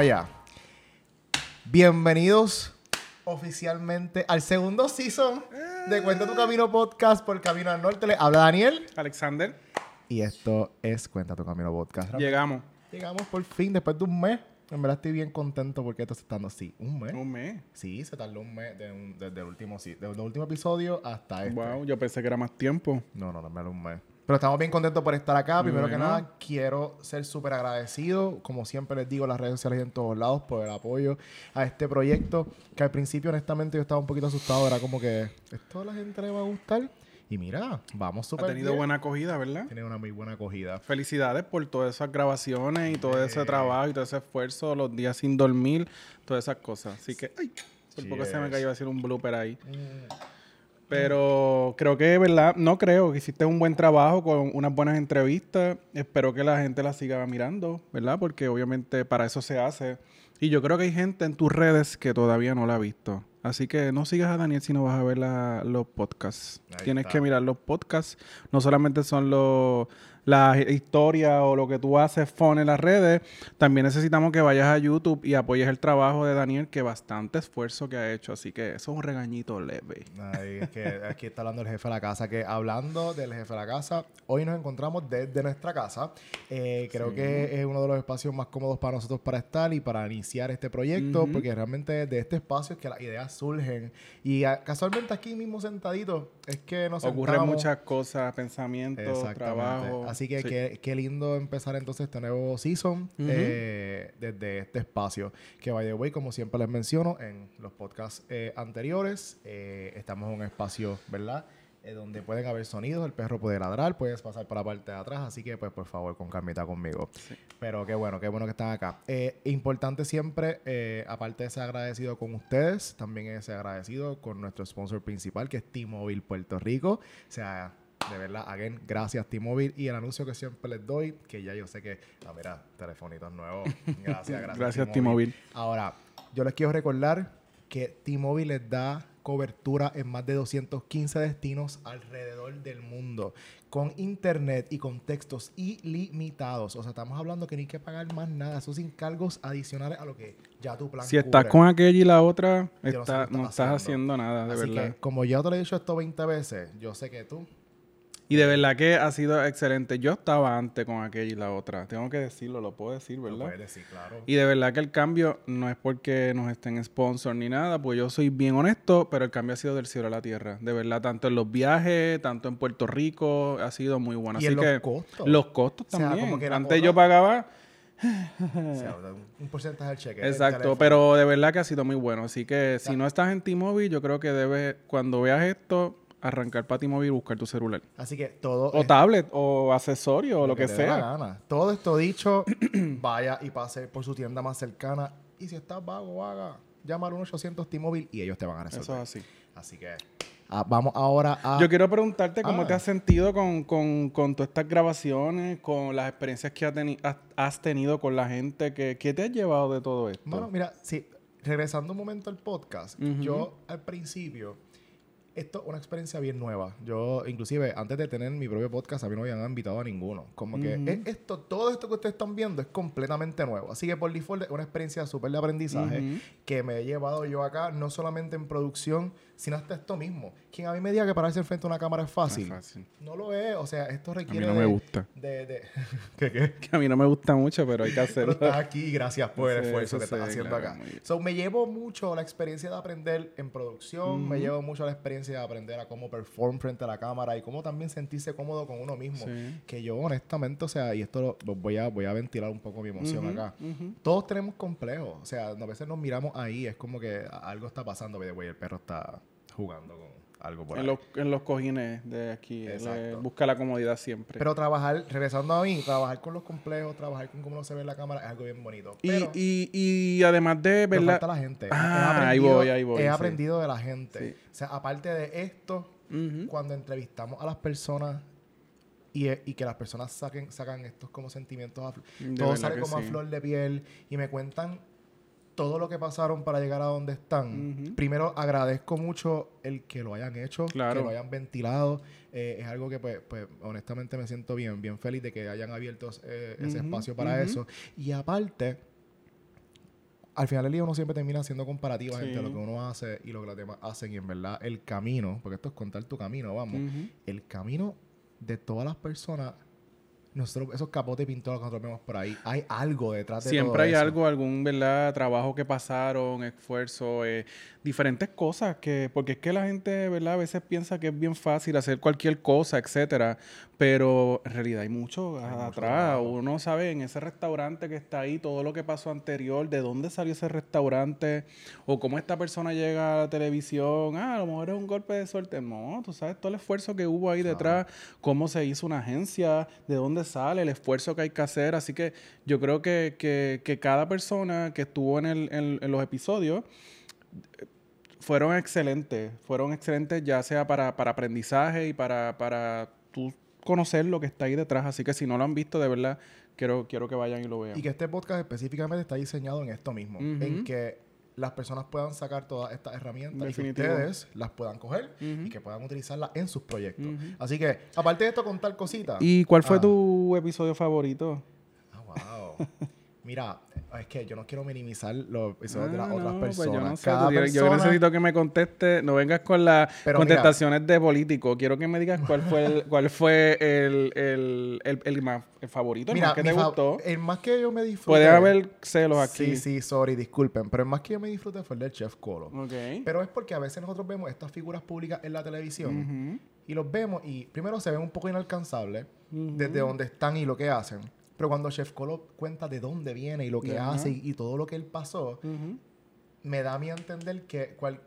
Vamos allá. Bienvenidos oficialmente al segundo season de Cuenta tu Camino Podcast por Camino al Norte. Le habla Daniel. Alexander, Y esto es Cuenta tu Camino Podcast. llegamos. Llegamos por fin, después de un mes. En verdad estoy bien contento porque esto se está dando así. ¿Un mes? Un mes. Sí, se tardó un mes de desde el último, sí, desde el último episodio hasta este. Wow, yo pensé que era más tiempo. No, no, no, menos un mes. Pero estamos bien contentos por estar acá. Primero que Bueno. nada, quiero ser súper agradecido, como siempre les digo en las redes sociales y en todos lados, por el apoyo a este proyecto. Que al principio, honestamente, yo estaba un poquito asustado. Era como que, ¿esto a la gente le va a gustar? Y mira, vamos Ha súper tenido bien. buena acogida, ¿verdad? Tiene una muy buena acogida. Felicidades por todas esas grabaciones y todo ese Eh. trabajo y todo ese esfuerzo, los días sin dormir, todas esas cosas. Así que, ay, por poco se me cayó a decir un blooper ahí. Pero creo que, ¿verdad? No creo que hiciste un buen trabajo con unas buenas entrevistas. Espero que la gente las siga mirando, ¿verdad? Porque obviamente para eso se hace. Y yo creo que hay gente en tus redes que todavía no la ha visto. Así que no sigas a Daniel si no vas a ver la- los podcasts. Ahí Tienes está. que mirar los podcasts. No solamente son los las historias o lo que tú haces fun en las redes. También necesitamos que vayas a YouTube y apoyes el trabajo de Daniel, que bastante esfuerzo que ha hecho. Así que eso es un regañito leve. Ay, es que aquí está hablando el jefe de la casa. Que hablando del jefe de la casa, hoy nos encontramos desde nuestra casa. Eh, creo Sí. que es uno de los espacios más cómodos para nosotros para estar y para iniciar este proyecto, Ujú. porque realmente de este espacio es que las ideas surgen. Y ah, casualmente aquí mismo sentadito es que nos Ocurren muchas cosas, pensamientos, trabajo. Así que Sí. qué, qué lindo empezar entonces este nuevo season Ujú. eh, desde este espacio. Que by the way, como siempre les menciono en los podcasts eh, anteriores, eh, estamos en un espacio, ¿verdad? Eh, donde pueden haber sonidos, el perro puede ladrar, puedes pasar por la parte de atrás, así que pues por favor con calmita conmigo. Sí. Pero qué bueno, qué bueno que están acá. Eh, importante siempre, eh, aparte de ser agradecido con ustedes, también es agradecido con nuestro sponsor principal, que es T-Mobile Puerto Rico. O sea, de verdad, again, gracias T-Mobile. Y el anuncio que siempre les doy, que ya yo sé que, ah, mira, telefonitos nuevos. Gracias, gracias. Gracias, T-Mobile. Ahora, yo les quiero recordar que T-Mobile les da cobertura en más de 215 destinos alrededor del mundo, con internet y con textos ilimitados. O sea, estamos hablando que ni hay que pagar más nada, esos sin cargos adicionales a lo que ya tu plan Si estás con aquella y la otra, no sé está- qué no estás haciendo. haciendo nada, de Así verdad. que, como ya te lo he dicho esto 20 veces, yo sé que tú Y de verdad que ha sido excelente. Yo estaba antes con aquella y la otra. Tengo que decirlo, lo puedo decir, lo ¿verdad? puedes decir, claro. Y de verdad que el cambio no es porque nos estén sponsor ni nada, pues yo soy bien honesto, pero el cambio ha sido del cielo a la tierra. De verdad, tanto en los viajes, tanto en Puerto Rico, ha sido muy bueno. Y Así en los que costos. los costos O sea, también. como que la Antes yo pagaba, O sea, un- porcentaje del cheque. exacto, pero de verdad que ha sido muy bueno. Así que si no estás en T-Mobile, yo creo que debes, cuando veas esto, arrancar para T-Mobile y buscar tu celular. Así que todo. O es- tablet, o accesorio, o lo que, la sea. gana. Todo esto dicho, vaya y pase por su tienda más cercana. Y si estás vago, vaga, llama al 1-800 T-Mobile y ellos te van a resolver. Eso es así. Así que ah, vamos ahora a. Yo quiero preguntarte cómo Ah. te has sentido con, con, con todas estas grabaciones, con las experiencias que ha teni- has, has tenido con la gente. Que, ¿Qué te has llevado de todo esto? Bueno, mira, sí, regresando un momento al podcast, yo al principio, esto es una experiencia bien nueva. Yo, inclusive, antes de tener mi propio podcast, a mí no me habían invitado a ninguno. Como que es- esto, todo esto que ustedes están viendo es completamente nuevo. Así que por default es una experiencia súper de aprendizaje que me he llevado yo acá, no solamente en producción, sino hasta esto mismo. Quien a mí me diga que pararse frente a una cámara es No es fácil. No lo es. O sea, esto A mí requiere no me gusta. de- de- ¿Qué qué? Que a mí no me gusta mucho, pero hay que Pero hacerlo. estás aquí y gracias por el Sí, esfuerzo que estás sí, haciendo claro, acá. So, me llevo mucho la experiencia de aprender en producción, me llevo mucho la experiencia de aprender a cómo perform frente a la cámara y cómo también sentirse cómodo con uno mismo. Sí. Que yo honestamente, o sea, y esto lo- voy, a, voy a ventilar un poco mi emoción acá. Todos tenemos complejos, o sea, a veces nos miramos ahí, es como que algo está pasando, by the way, el perro está jugando con algo por ahí. En los, en los cojines de aquí. eh, busca la comodidad siempre. Pero trabajar, regresando a mí, trabajar con los complejos, trabajar con cómo no se ve en la cámara es algo bien bonito. y, Pero, y, y además de, falta la gente. Ah, ahí voy, ahí voy, He sí. aprendido de la gente. Sí. O sea, aparte de esto, cuando entrevistamos a las personas y, y que las personas saquen, sacan estos como sentimientos, a todo sale como a flor de piel y me cuentan todo lo que pasaron para llegar a donde están. Primero agradezco mucho el que lo hayan hecho, Claro. que lo hayan ventilado. Eh, es algo que pues, pues honestamente me siento bien, bien feliz de que hayan abierto eh, ese espacio para eso. Y aparte, al final del día uno siempre termina haciendo comparativas Sí. entre lo que uno hace y lo que los demás hacen. Y en verdad, el camino, porque esto es contar tu camino, vamos. El camino de todas las personas, nosotros, esos capotes pintados que nosotros vemos por ahí, hay algo detrás de Siempre todo hay eso. algo, algún verdad trabajo que pasaron, esfuerzo, eh, diferentes cosas que, porque es que la gente, verdad, a veces piensa que es bien fácil hacer cualquier cosa, etcétera, pero en realidad hay mucho mucho atrás. trabajo. Uno sabe en ese restaurante que está ahí todo lo que pasó anterior, de dónde salió ese restaurante o cómo esta persona llega a la televisión. Ah, a lo mejor es un golpe de suerte. No, tú sabes todo el esfuerzo que hubo ahí detrás, cómo se hizo una agencia, de dónde sale, el esfuerzo que hay que hacer. Así que yo creo que, que- que cada persona que estuvo en, el- en- en los episodios fueron excelentes. Fueron excelentes ya sea para, para aprendizaje y para, para tú conocer lo que está ahí detrás. Así que si no lo han visto, de verdad, quiero, quiero que vayan y lo vean. Y que este podcast específicamente está diseñado en esto mismo, en que las personas puedan sacar todas estas herramientas y que ustedes las puedan coger y que puedan utilizarlas en sus proyectos. Así que, aparte de esto, contar cositas. ¿Y cuál fue Ah. tu episodio favorito? Ah, wow. Mira, es que yo no quiero minimizar los episodios de las Ah, otras pues personas. yo no sé, Cada tú tienes- yo persona- necesito que me conteste, no vengas con las contestaciones de político. Quiero que me digas cuál fue el, cuál fue el, el, el, el más el favorito, el Mira, más que te fa- gustó. el más que yo me disfruté. Puede haber celos aquí. Sí, sí, sorry, disculpen. Pero el más que yo me disfruté fue el del Chef Colo. Pero es porque a veces nosotros vemos estas figuras públicas en la televisión y los vemos y primero se ven un poco inalcanzables desde donde están y lo que hacen. Pero cuando Chef Colo cuenta de dónde viene y lo que hace y, y todo lo que él pasó, me da a mí a entender que, cual-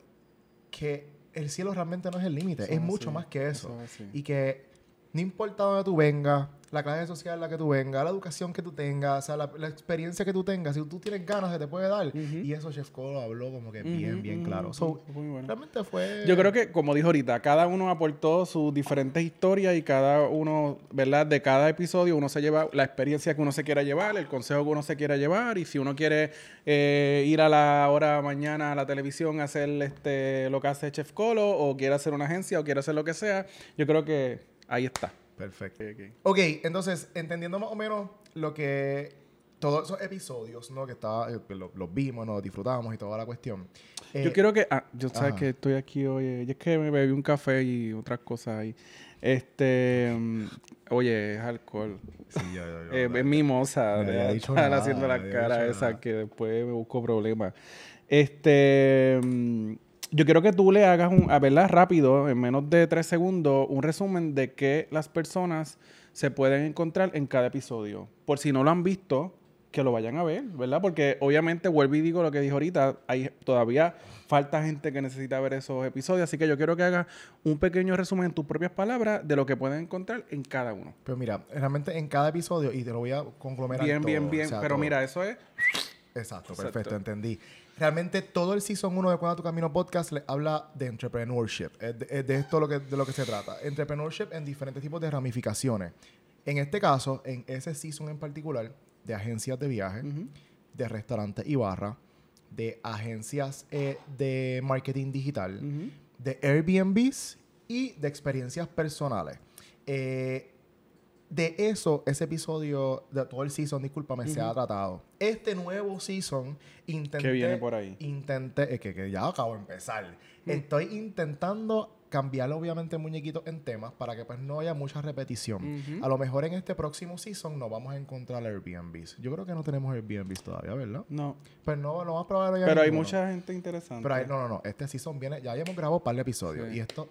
que el cielo realmente no es el límite, es mucho más que eso. eso. Y que no importa dónde tú vengas, la clase social en la que tú vengas, la educación que tú tengas, o sea, la, la experiencia que tú tengas, si tú tienes ganas, se te puede dar. Y eso Chef Colo habló como que bien, bien claro. So, Muy bueno. realmente fue... Yo creo que, como dijo ahorita, cada uno aportó sus diferentes historias y cada uno, ¿verdad? De cada episodio uno se lleva la experiencia que uno se quiera llevar, el consejo que uno se quiera llevar y si uno quiere eh, ir a la hora mañana a la televisión a hacer este, lo que hace Chef Colo o quiere hacer una agencia o quiere hacer lo que sea, yo creo que ahí está. Perfecto. Ok, entonces, entendiendo más o menos lo que... Todos esos episodios, ¿no? Que estaba, eh, que lo- los vimos, nos disfrutamos y toda la cuestión. Eh, yo quiero que. Ah, yo sabes ajá. que estoy aquí hoy. eh, y es que me bebí un café y otras cosas ahí. Este. mm, oye, es alcohol. Sí, yo- yo- yo- Eh, es mimosa. Estar haciendo la cara esa nada. que después me busco problemas. Este. mm, Yo quiero que tú le hagas un, a verla rápido, en menos de tres segundos, un resumen de qué las personas se pueden encontrar en cada episodio. Por si no lo han visto, que lo vayan a ver, ¿verdad? Porque obviamente, vuelvo y digo lo que dijo ahorita, hay todavía falta gente que necesita ver esos episodios, así que yo quiero que hagas un pequeño resumen en tus propias palabras de lo que pueden encontrar en cada uno. Pero mira, realmente en cada episodio, y te lo voy a conglomerar Bien, bien, todo, bien. o sea, Pero todo. mira, eso es Exacto, Exacto. perfecto, entendí. Realmente todo el Season 1 de Cuando tu Camino Podcast le habla de entrepreneurship. De, es de esto lo que, de lo que se trata. Entrepreneurship en diferentes tipos de ramificaciones. En este caso, en ese Season en particular, de agencias de viaje, de restaurantes y barra, de agencias eh, de marketing digital, de Airbnbs y de experiencias personales. Eh, de eso, ese episodio de todo el season, discúlpame, se Ujú. ha tratado. Este nuevo season, intenté... ¿Qué viene por ahí? Intenté... Es que, que ya acabo de empezar. Estoy intentando cambiar, obviamente, muñequitos en temas para que pues no haya mucha repetición. A lo mejor en este próximo season nos vamos a encontrar Airbnbs. Yo creo que no tenemos Airbnbs todavía, ¿verdad? No, Pues no, no vamos a probar ya pero hay mucha gente interesante. Pero hay- no, no, no. Este season viene. Ya hemos grabado un par de episodios. Sí. Y esto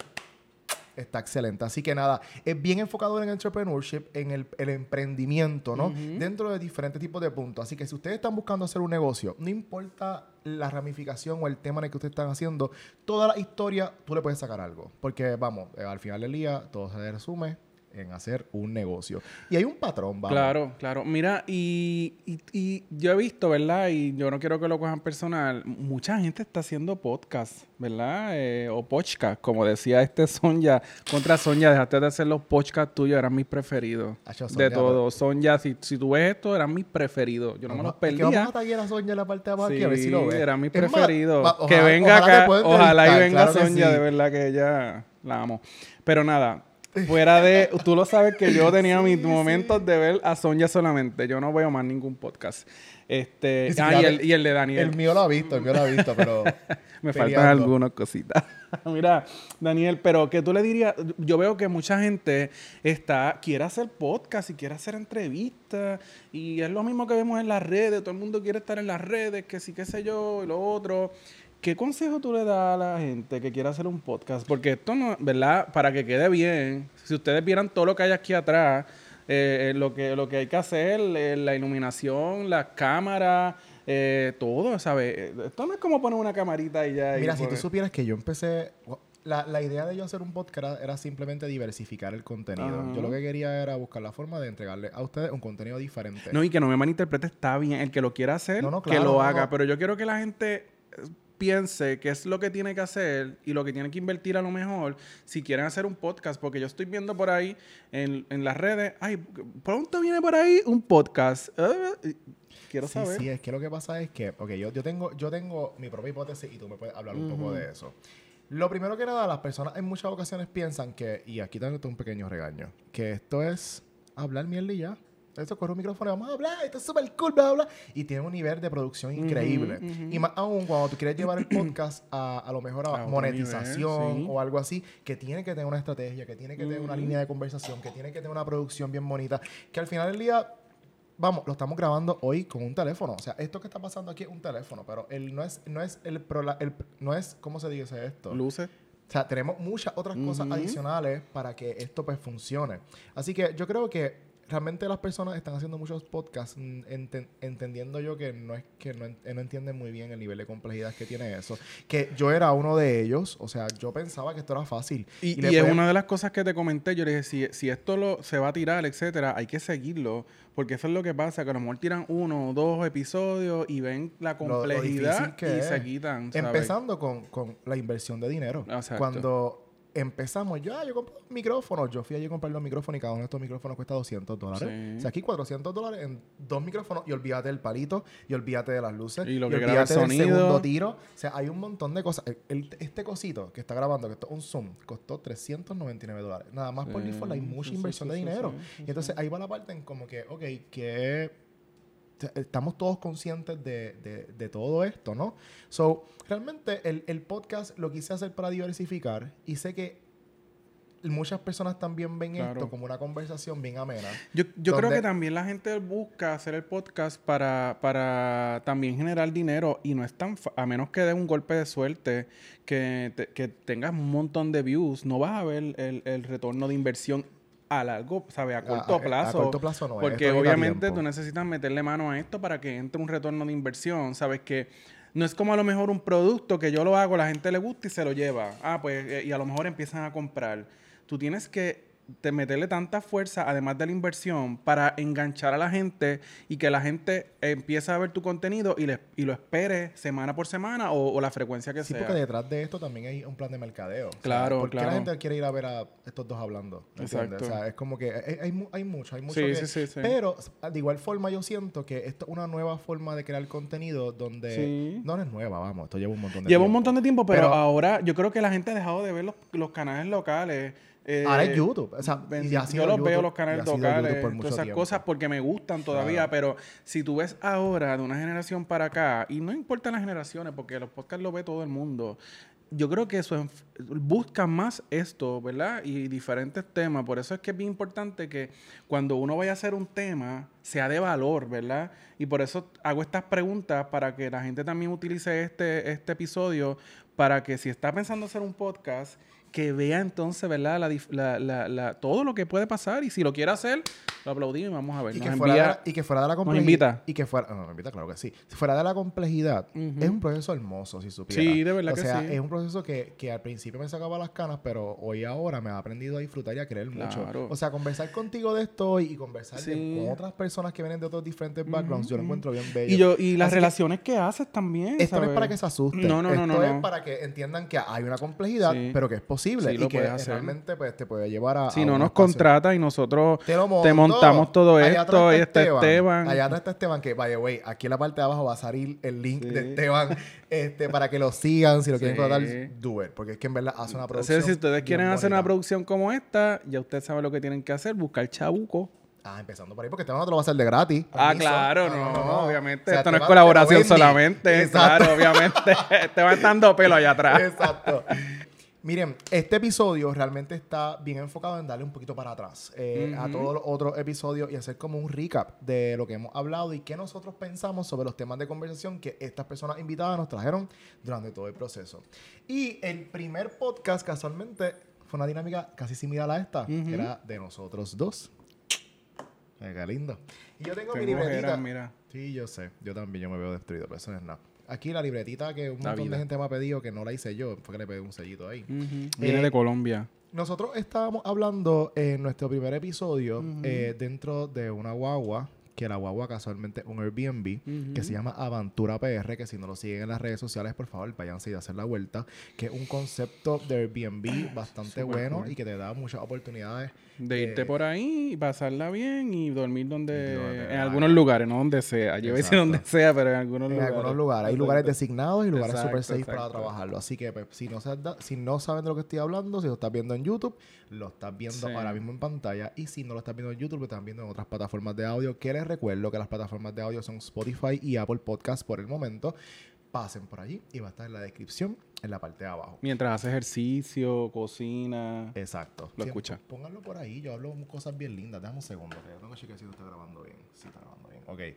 está excelente. Así que nada, es bien enfocado en entrepreneurship, en el, el emprendimiento, ¿no? Dentro de diferentes tipos de puntos. Así que si ustedes están buscando hacer un negocio, no importa la ramificación o el tema en el que ustedes están haciendo, toda la historia tú le puedes sacar algo. Porque, vamos, eh, al final del día todo se resume en hacer un negocio. Y hay un patrón, vamos. Claro, claro. Mira, y, y, y yo he visto, ¿verdad? Y yo no quiero que lo cojan personal. Mucha gente está haciendo podcast, ¿verdad? Eh, o podcast, como decía este Sonja. Contra Sonja, dejaste de hacer los podcasts tuyos, eran mis preferidos. De todo. Sonja, si, si tú ves esto, eran mis preferidos. Yo no me los Es que vamos perdía. a a Sonia en la parte de abajo aquí a ver si lo Sí, ve. era mi Es más, preferido. va- que ojalá- venga ojalá acá, ojalá y venga claro sí. de verdad que ella la amo. Pero nada, Fuera de... Tú lo sabes que yo tenía mis momentos de ver a Sonja solamente. Yo no veo más ningún podcast. Este... Ah, y el, y el de Daniel. El mío lo ha visto, el mío lo ha visto, pero... Me faltan algunas cositas. Mira, Daniel, pero que tú le dirías, yo veo que mucha gente está, quiere hacer podcast y quiere hacer entrevistas y es lo mismo que vemos en las redes, todo el mundo quiere estar en las redes, que sí, qué sé yo, y lo otro. ¿Qué consejo tú le das a la gente que quiere hacer un podcast? Porque esto no, ¿verdad? Para que quede bien, si ustedes vieran todo lo que hay aquí atrás, eh, eh, lo, que, lo que hay que hacer, eh, la iluminación, las cámaras, todo, ¿sabes? Esto no es como poner una camarita y ya. Mira, si tú supieras que yo empecé. La, la, idea de yo hacer un podcast era, simplemente diversificar el contenido. Yo lo que quería era buscar la forma de entregarle a ustedes un contenido diferente. No, y que no me malinterprete, está bien. El que lo quiera hacer, que lo haga. Pero yo quiero que la gente piense qué es lo que tiene que hacer y lo que tiene que invertir a lo mejor si quieren hacer un podcast. Porque yo estoy viendo por ahí en, en las redes, ay, pronto viene por ahí un podcast. Uh, quiero sí, saber. Sí, es que lo que pasa es que, ok, yo, yo, tengo, yo tengo mi propia hipótesis y tú me puedes hablar un poco de eso. Lo primero que nada, las personas en muchas ocasiones piensan que, y aquí tengo un pequeño regaño, que esto es hablar mierda y ya. Esto corre un micrófono y vamos a hablar, esto es súper cool, bla, bla, Y tiene un nivel de producción increíble. Y más aún cuando tú quieres llevar el podcast a, a lo mejor a, monetización o algo así, que tiene que tener una estrategia, que tiene que tener una línea de conversación, que tiene que tener una producción bien bonita, que al final del día vamos, lo estamos grabando hoy con un teléfono. O sea, esto que está pasando aquí es un teléfono, pero él no es, no es el, el no es, ¿cómo se dice esto? Luces. O sea, tenemos muchas otras cosas adicionales para que esto pues funcione. Así que yo creo que realmente las personas están haciendo muchos podcasts mm, entendiendo yo que no es que no, entienden muy bien el nivel de complejidad que tiene eso. Que yo era uno de ellos, o sea, yo pensaba que esto era fácil. Y, es una de las cosas que te comenté, yo le dije, si, si esto lo, se va a tirar, etcétera, hay que seguirlo, porque eso es lo que pasa, que a lo mejor tiran uno o dos episodios y ven la complejidad y se quitan. Empezando con, con, la inversión de dinero. Cuando empezamos, yo, ah, yo compro un micrófono. Yo fui allí a comprar los micrófonos y cada uno de estos micrófonos cuesta 200 dólares. O sea, aquí 400 dólares en dos micrófonos y olvídate del palito y olvídate de las luces y, lo que olvídate del segundo tiro. O sea, hay un montón de cosas. este cosito que está grabando, que esto es un Zoom, costó 399 dólares. Nada más por default hay mucha inversión de dinero. y entonces ahí va la parte en como que, ok, que estamos todos conscientes de, de, todo esto, ¿no? So, realmente el, el, podcast lo quise hacer para diversificar y sé que muchas personas también ven esto como una conversación bien amena. Yo, yo creo que también la gente busca hacer el podcast para, para también generar dinero y no es tan, a menos que dé un golpe de suerte, que, que tengas un montón de views, no vas a ver el, el retorno de inversión a largo, ¿sabes? A corto plazo. A corto plazo no. Porque obviamente tú necesitas meterle mano a esto para que entre un retorno de inversión, ¿sabes? Que no es como a lo mejor un producto que yo lo hago, la gente le gusta y se lo lleva. Ah, pues, eh, y a lo mejor empiezan a comprar. Tú tienes que de meterle tanta fuerza, además de la inversión, para enganchar a la gente y que la gente empiece a ver tu contenido y, le, y lo espere semana por semana o, la frecuencia que sea. Sí, porque detrás de esto también hay un plan de mercadeo. Claro, ¿por qué la gente quiere ir a ver a estos dos hablando? Exacto. O sea, es como que hay, hay, mucho, hay mucho. Sí, sí, sí, sí, Pero de igual forma yo siento que esto es una nueva forma de crear contenido donde no es nueva, vamos, esto lleva un montón de tiempo. Lleva un montón de tiempo, pero, ahora yo creo que la gente ha dejado de ver los, los canales locales Ahora es eh, YouTube. O sea, yo los veo los canales locales, todas esas cosas porque me gustan todavía, pero si tú ves ahora de una generación para acá, y no importa las generaciones, porque los podcasts lo ve todo el mundo, yo creo que eso buscan más esto, ¿verdad? Y diferentes temas. Por eso es que es bien importante que cuando uno vaya a hacer un tema, sea de valor, ¿verdad? Y por eso hago estas preguntas para que la gente también utilice este, este episodio para que si está pensando hacer un podcast, que vea entonces, ¿verdad? La, la, la, todo lo que puede pasar y si lo quiere hacer, lo aplaudimos y vamos a ver. Y, que, fuera la, y que fuera de la complejidad. invita. Y que fuera, no, invita, claro que sí. Si fuera de la complejidad, es un proceso hermoso, si supiera. Sí, de verdad o que sea, es un proceso que, que, al principio me sacaba las canas, pero hoy ahora me ha aprendido a disfrutar y a creer mucho. O sea, conversar contigo de esto y conversar con otras personas que vienen de otros diferentes backgrounds, yo lo encuentro bien bello. Y, yo, y las relaciones que haces también. Esto no es para que se asusten. No, no, no. Esto es para que entiendan que hay una complejidad, pero que es posible Sí, y lo que hacer. realmente pues, te puede llevar a. Si a no nos contrata y nosotros Te, lo te monto. Montamos todo esto, y está Esteban. Allá atrás está Esteban, que, by the way, aquí en la parte de abajo va a salir el link Sí. de Esteban este, para que lo sigan. Si lo quieren contratar, do it. Porque es que en verdad hace una producción. Entonces, si ustedes quieren hacer una producción como esta, ya ustedes saben lo que tienen que hacer, buscar chabuco. Ah, empezando por ahí, porque Esteban no te lo va a hacer de gratis. Ah, claro, no, obviamente. O sea, esto no Esteban te es colaboración vende. solamente. Exacto. Claro, obviamente. Te va dando pelo allá atrás. Exacto. Miren, este episodio realmente está bien enfocado en darle un poquito para atrás eh, a todos los otros episodios y hacer como un recap de lo que hemos hablado y qué nosotros pensamos sobre los temas de conversación que estas personas invitadas nos trajeron durante todo el proceso. Y el primer podcast, casualmente, fue una dinámica casi similar a esta, que era de nosotros dos. Qué lindo. Y yo tengo mi libretita. mira. Sí, yo sé. Yo también, yo me veo destruido, pero eso no es nada. Aquí la libretita que un La montón de gente me ha pedido que no la hice yo, fue que le pegué un sellito ahí. Viene Eh, de Colombia. Nosotros estábamos hablando en nuestro primer episodio eh, dentro de una guagua, que la guagua casualmente un Airbnb, que Ujú. se llama Aventura PR, que si no lo siguen en las redes sociales, por favor, váyanse y hacer la vuelta, que es un concepto de Airbnb bastante Súper bueno cool. y que te da muchas oportunidades. De eh, irte por ahí y pasarla bien y dormir donde... En algunos lugares, no donde sea. Yo iba a donde sea, pero en algunos En lugares. algunos lugares. Hay lugares designados y lugares Exacto, super safe para exacto. trabajarlo. Así que pues, si, no se da- si no saben de lo que estoy hablando, si lo estás viendo en YouTube, lo estás viendo Sí. ahora mismo en pantalla. Y si no lo estás viendo en YouTube, lo estás viendo en otras plataformas de audio. Que les recuerdo que las plataformas de audio son Spotify y Apple Podcast por el momento. Pasen por allí y va a estar en la descripción en la parte de abajo. Mientras hace ejercicio, cocina. Exacto. Lo escucha. Pónganlo por ahí. Yo hablo cosas bien lindas. Déjame un segundo. Yo tengo que chequear si está grabando bien. Sí, está grabando bien. Ok.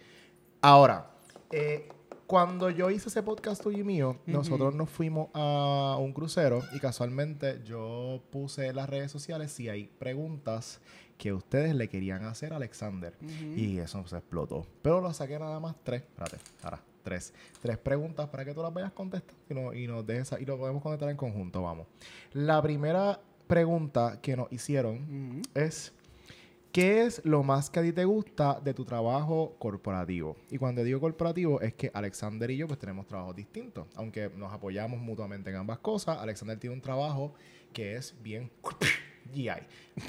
Ahora, eh, cuando yo hice ese podcast tuyo y mío, nosotros nos fuimos a un crucero y casualmente yo puse en las redes sociales si hay preguntas que ustedes le querían hacer a Alexander. Y eso se explotó. Pero lo saqué nada más tres. Espérate, ahora, tres. Tres preguntas para que tú las vayas contestando y, no- y nos dejes y lo podemos contestar en conjunto. Vamos. La primera pregunta que nos hicieron es ¿qué es lo más que a ti te gusta de tu trabajo corporativo? Y cuando digo corporativo es que Alexander y yo pues tenemos trabajos distintos, aunque nos apoyamos mutuamente en ambas cosas. Alexander tiene un trabajo que es bien GI.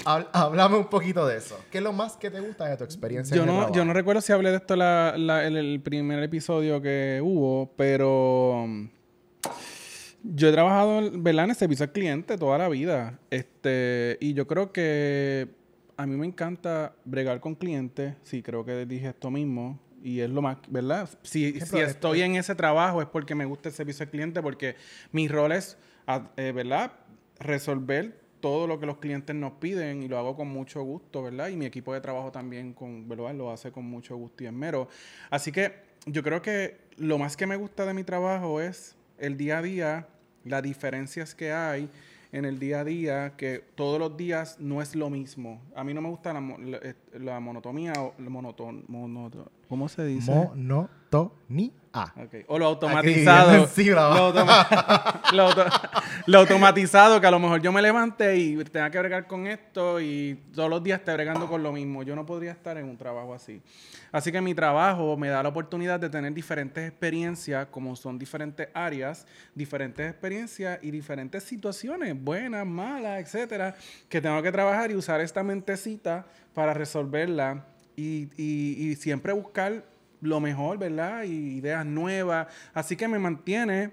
Háblame un poquito de eso. ¿Qué es lo más que te gusta de tu experiencia Yo en el no, yo trabajo? no recuerdo si hablé de esto la, la- en el primer episodio que hubo, pero um, yo he trabajado ¿verdad? en el servicio al cliente toda la vida. Este, y yo creo que a mí me encanta bregar con clientes. Sí, creo que dije esto mismo. Y es lo más, ¿verdad? Si, si estoy en ese trabajo es porque me gusta el servicio al cliente, porque mi rol es, eh, ¿verdad? Resolver todo lo que los clientes nos piden y lo hago con mucho gusto, ¿verdad? Y mi equipo de trabajo también con, ¿verdad? lo hace con mucho gusto y esmero. Así que yo creo que lo más que me gusta de mi trabajo es el día a día, las diferencias que hay en el día a día, que todos los días no es lo mismo. A mí no me gusta la, la, la monotomía o la monoton, monoto- ¿cómo se dice? Monotonía. Ok. O lo automatizado. Aquí, sí, bravo. lo, automa- lo auto- lo automatizado, que a lo mejor yo me levante y tenga que bregar con esto y todos los días esté bregando con lo mismo. Yo no podría estar en un trabajo así. Así que mi trabajo me da la oportunidad de tener diferentes experiencias, como son diferentes áreas, diferentes experiencias y diferentes situaciones, buenas, malas, etcétera, que tengo que trabajar y usar esta mentecita para resolverla y, y- y siempre buscar lo mejor, ¿verdad? Y ideas nuevas. Así que me mantiene